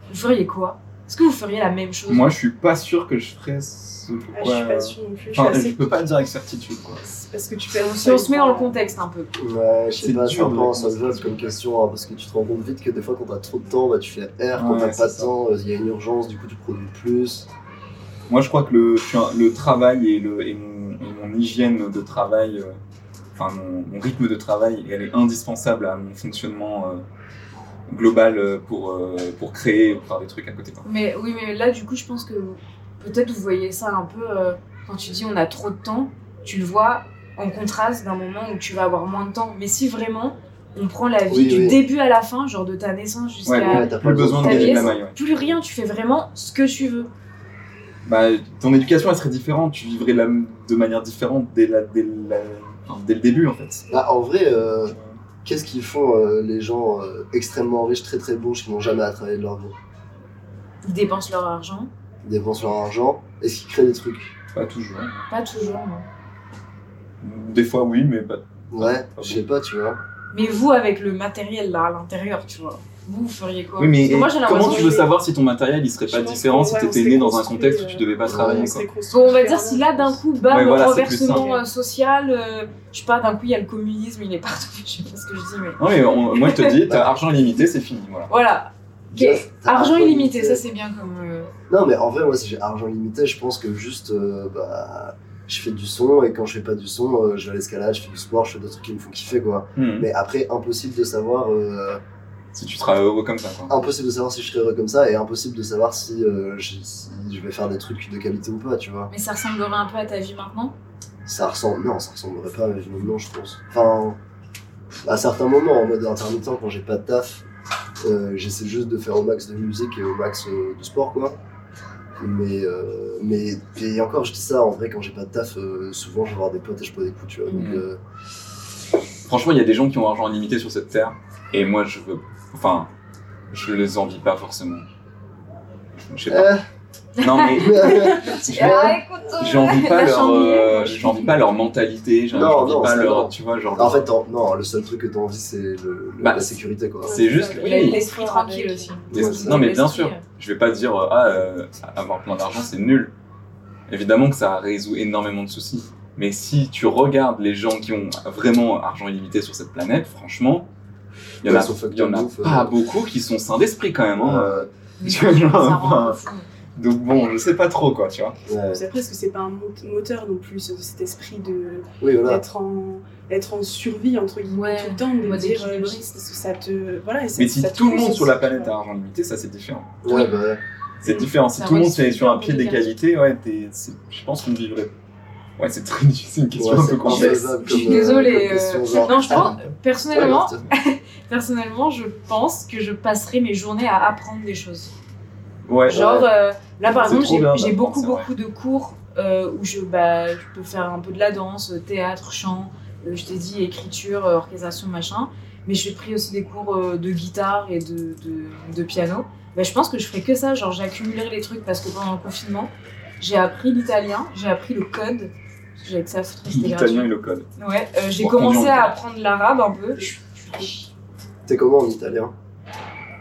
vous feriez quoi? Est-ce que vous feriez la même chose Moi, je suis pas sûr que je ferais ce Ah, pourquoi. je suis pas sûre non plus. Je suis Enfin, assez- je peux pas dire avec certitude, quoi. c'est Parce que tu fais Si on se met dans le contexte un peu. Ouais, je sais C'est pas, dur de peu répondre. insolvable comme question, hein, parce que tu te rends compte vite que des fois, quand t'as trop de temps, bah, tu fais R, quand Ouais, t'as pas de ça. temps, il y a une urgence, du coup, tu produis plus. Moi, je crois que le, le travail et, le, et, mon, et mon hygiène de travail, euh, enfin mon, mon rythme de travail, elle est indispensable à mon fonctionnement euh, global euh, pour, euh, pour créer, pour faire des trucs à côté. quoi. Mais oui, mais là, du coup, je pense que peut-être vous voyez ça un peu euh, quand tu dis on a trop de temps, tu le vois en contraste d'un moment où tu vas avoir moins de temps. Mais si vraiment on prend la vie Oui, du oui. début à la fin, genre de ta naissance jusqu'à Ouais, Ouais, t'as plus besoin de ta gagner de la vieillesse, maille. ouais. plus rien, tu fais vraiment ce que tu veux. Bah, ton éducation, elle serait différente. Tu vivrais la, de manière différente dès, la, dès, la- enfin, dès le début, en fait. Bah, en vrai, euh, qu'est-ce qu'ils font euh, les gens euh, extrêmement riches, très très bons, qui n'ont jamais à travailler de leur vie? Ils dépensent leur argent. Ils dépensent leur argent, est-ce qu'ils créent des trucs? Pas toujours. Pas toujours, non. Des fois, oui, mais pas. Ouais, je sais pas, tu vois. Mais vous, avec le matériel là à l'intérieur, tu vois, vous, vous feriez quoi Oui, mais moi, comment tu veux que- savoir si ton matériel il serait pas différent si ouais, t'étais né dans un contexte où euh, tu devais pas ouais, travailler On quoi. Bon, on va dire si là d'un coup, bam, Ouais, voilà, renversement euh, social, euh, je sais pas, d'un coup il y a le communisme, il est partout, je sais pas ce que je dis, mais Non mais on- moi je te dis, t'as argent illimité, c'est fini, voilà. voilà. Argent illimité, ça c'est bien comme. euh, Non, mais en vrai, moi, si j'ai argent limité, je pense que juste, euh, bah, je fais du son, et quand je fais pas du son, euh, je vais à l'escalade, je fais du sport, je fais des trucs qui me font kiffer, quoi. Hmm. Mais après, impossible de savoir, euh, Si tu seras heureux comme ça quoi. impossible de savoir si je serai heureux comme ça, et impossible de savoir si, euh, je, si je vais faire des trucs de qualité ou pas, tu vois. Mais ça ressemblerait un peu à ta vie maintenant? Ça ressemble, non, ça ressemblerait pas à ma vie maintenant, je pense. Enfin, à certains moments, en mode intermittent, quand j'ai pas de taf, euh, j'essaie juste de faire au max de musique et au max euh, de sport, quoi. Mais, euh, mais et encore, je dis ça en vrai, quand j'ai pas de taf, euh, souvent je vais voir des potes et je bois des coups, tu vois. Donc, euh, Franchement, il y a des gens qui ont argent illimité sur cette terre, et moi, je veux. Enfin, je les envie pas forcément. Je sais pas. Non, mais Ah, euh, j'envie pas leur, euh, j'envie pas leur mentalité, j'en- Non, j'envie non, pas leur, tu vois, genre. en fait, non, le seul truc que t'as envie, c'est le, le- Bah, la sécurité, quoi. c'est juste- Il a oui. l'esprit tranquille aussi. Non, mais bien sûr, je vais pas dire euh, ah euh, avoir plein d'argent c'est nul. Évidemment que ça résout énormément de soucis. Mais si tu regardes les gens qui ont vraiment argent illimité sur cette planète, franchement, il y en a, il y en a ouf, pas euh. beaucoup qui sont sains d'esprit quand même. hein. Euh, genre. Donc bon, je sais pas trop quoi, tu vois. ouais. C'est presque que c'est pas un mot- moteur non plus, ce- cet esprit de Oui, voilà. d'être en d'être en survie entre guillemets Ouais, tout le temps, de dire euh, équilibriste. parce que ça te voilà. et ça- Mais si tout le monde sur la planète a argent limité, ça c'est différent. Ouais, bah ouais. C'est différent. Si tout le monde c'est sur un pied d'égalité, ouais, je pense qu'on vivrait. Ouais, c'est très c'est une question Ouais, un peu complexe. Je suis euh, désolée, euh, genre. non, je pense- Ouais, Personnellement. Personnellement, je pense que je passerai mes journées à apprendre des choses. Ouais. Genre, euh, là par exemple, j'ai- beaucoup, beaucoup de cours euh, où je, bah, je peux faire un peu de la danse, euh, théâtre, chant, euh, je t'ai dit écriture, orchestration, machin. Mais j'ai pris aussi des cours euh, de guitare et de, de, de piano. Bah, je pense que je ferai que ça, genre j'accumulerai les trucs parce que pendant le confinement, j'ai appris l'italien, j'ai appris le code. J'avais que ça. L'italien et le code. Ouais, euh, j'ai Bon, commencé à apprendre l'arabe un peu. T'es comment en italien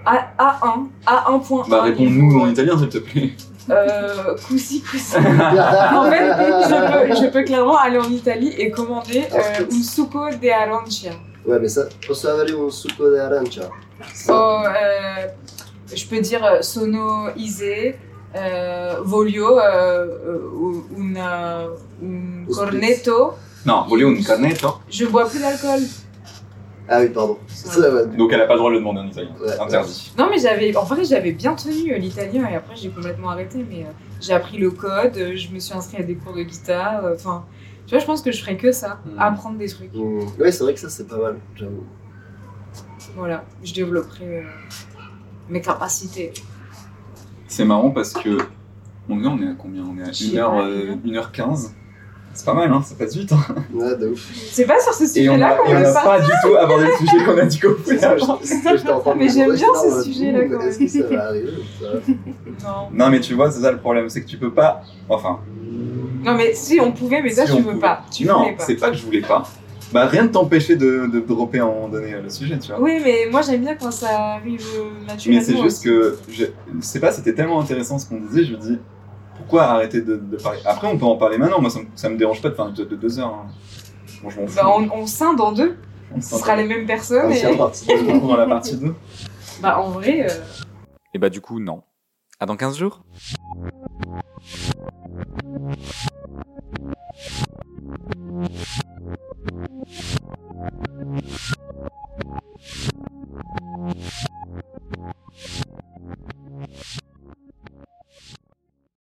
A, A1, A1.1. Bah réponds-nous en italien s'il te plaît. Euh, coussi, coussi. En fait, je peux, je peux clairement aller en Italie et commander euh, un succo de arancia. Ouais, mais ça, posso avere un succo di arancia? Oh, euh, je peux dire euh, sono ise, euh, voglio un Spritz. cornetto. Non, voulez un cornetto. Je bois plus d'alcool. Ah oui, pardon. Ça, ouais. Donc elle a pas le droit de le demander en italien. Ouais. Interdit. Non, mais j'avais, en vrai, j'avais bien tenu euh, l'italien et après j'ai complètement arrêté. Mais euh, j'ai appris le code, euh, je me suis inscrite à des cours de guitare. euh, Enfin, tu vois, je pense que je ferais que ça, Mhm. apprendre des trucs. Mm. Ouais, c'est vrai que ça, c'est pas mal, j'avoue. Voilà, je développerai euh, mes capacités. C'est marrant parce que. On est, on est à combien? On est à Je sais 1h, pas, euh, 1h15. C'est pas mal, hein, ça passe vite. Hein. Ouais, de ouf. C'est pas sur ce sujet-là qu'on et on veut a ça. pas du tout abordé le sujet qu'on a dit train de Mais me j'aime bien ce sujet-là, quand Est-ce que ça va arriver ou pas Non. Non, mais tu vois, c'est ça le problème, c'est que tu peux pas. Enfin, non, mais si on pouvait, mais ça, Si tu veux pouvait. pas. Tu non, c'est pas que je voulais pas. Bah, rien ne t'empêchait de, de dropper à un moment donné euh, le sujet, tu vois. Oui, mais moi j'aime bien quand ça arrive euh, naturellement. Mais c'est juste aussi. que, je je sais pas, c'était tellement intéressant ce qu'on disait, je me dis, pourquoi arrêter de, parler Après, on peut en parler maintenant. Moi, ça, me, dérange pas de faire un épisode de deux heures. Hein. Bon, je bah, on, on scinde en deux. On Ce sera les mêmes personnes. Ah, et... la partie 2. Bah, en vrai. Euh, et bah, du coup, non. À dans 15 jours?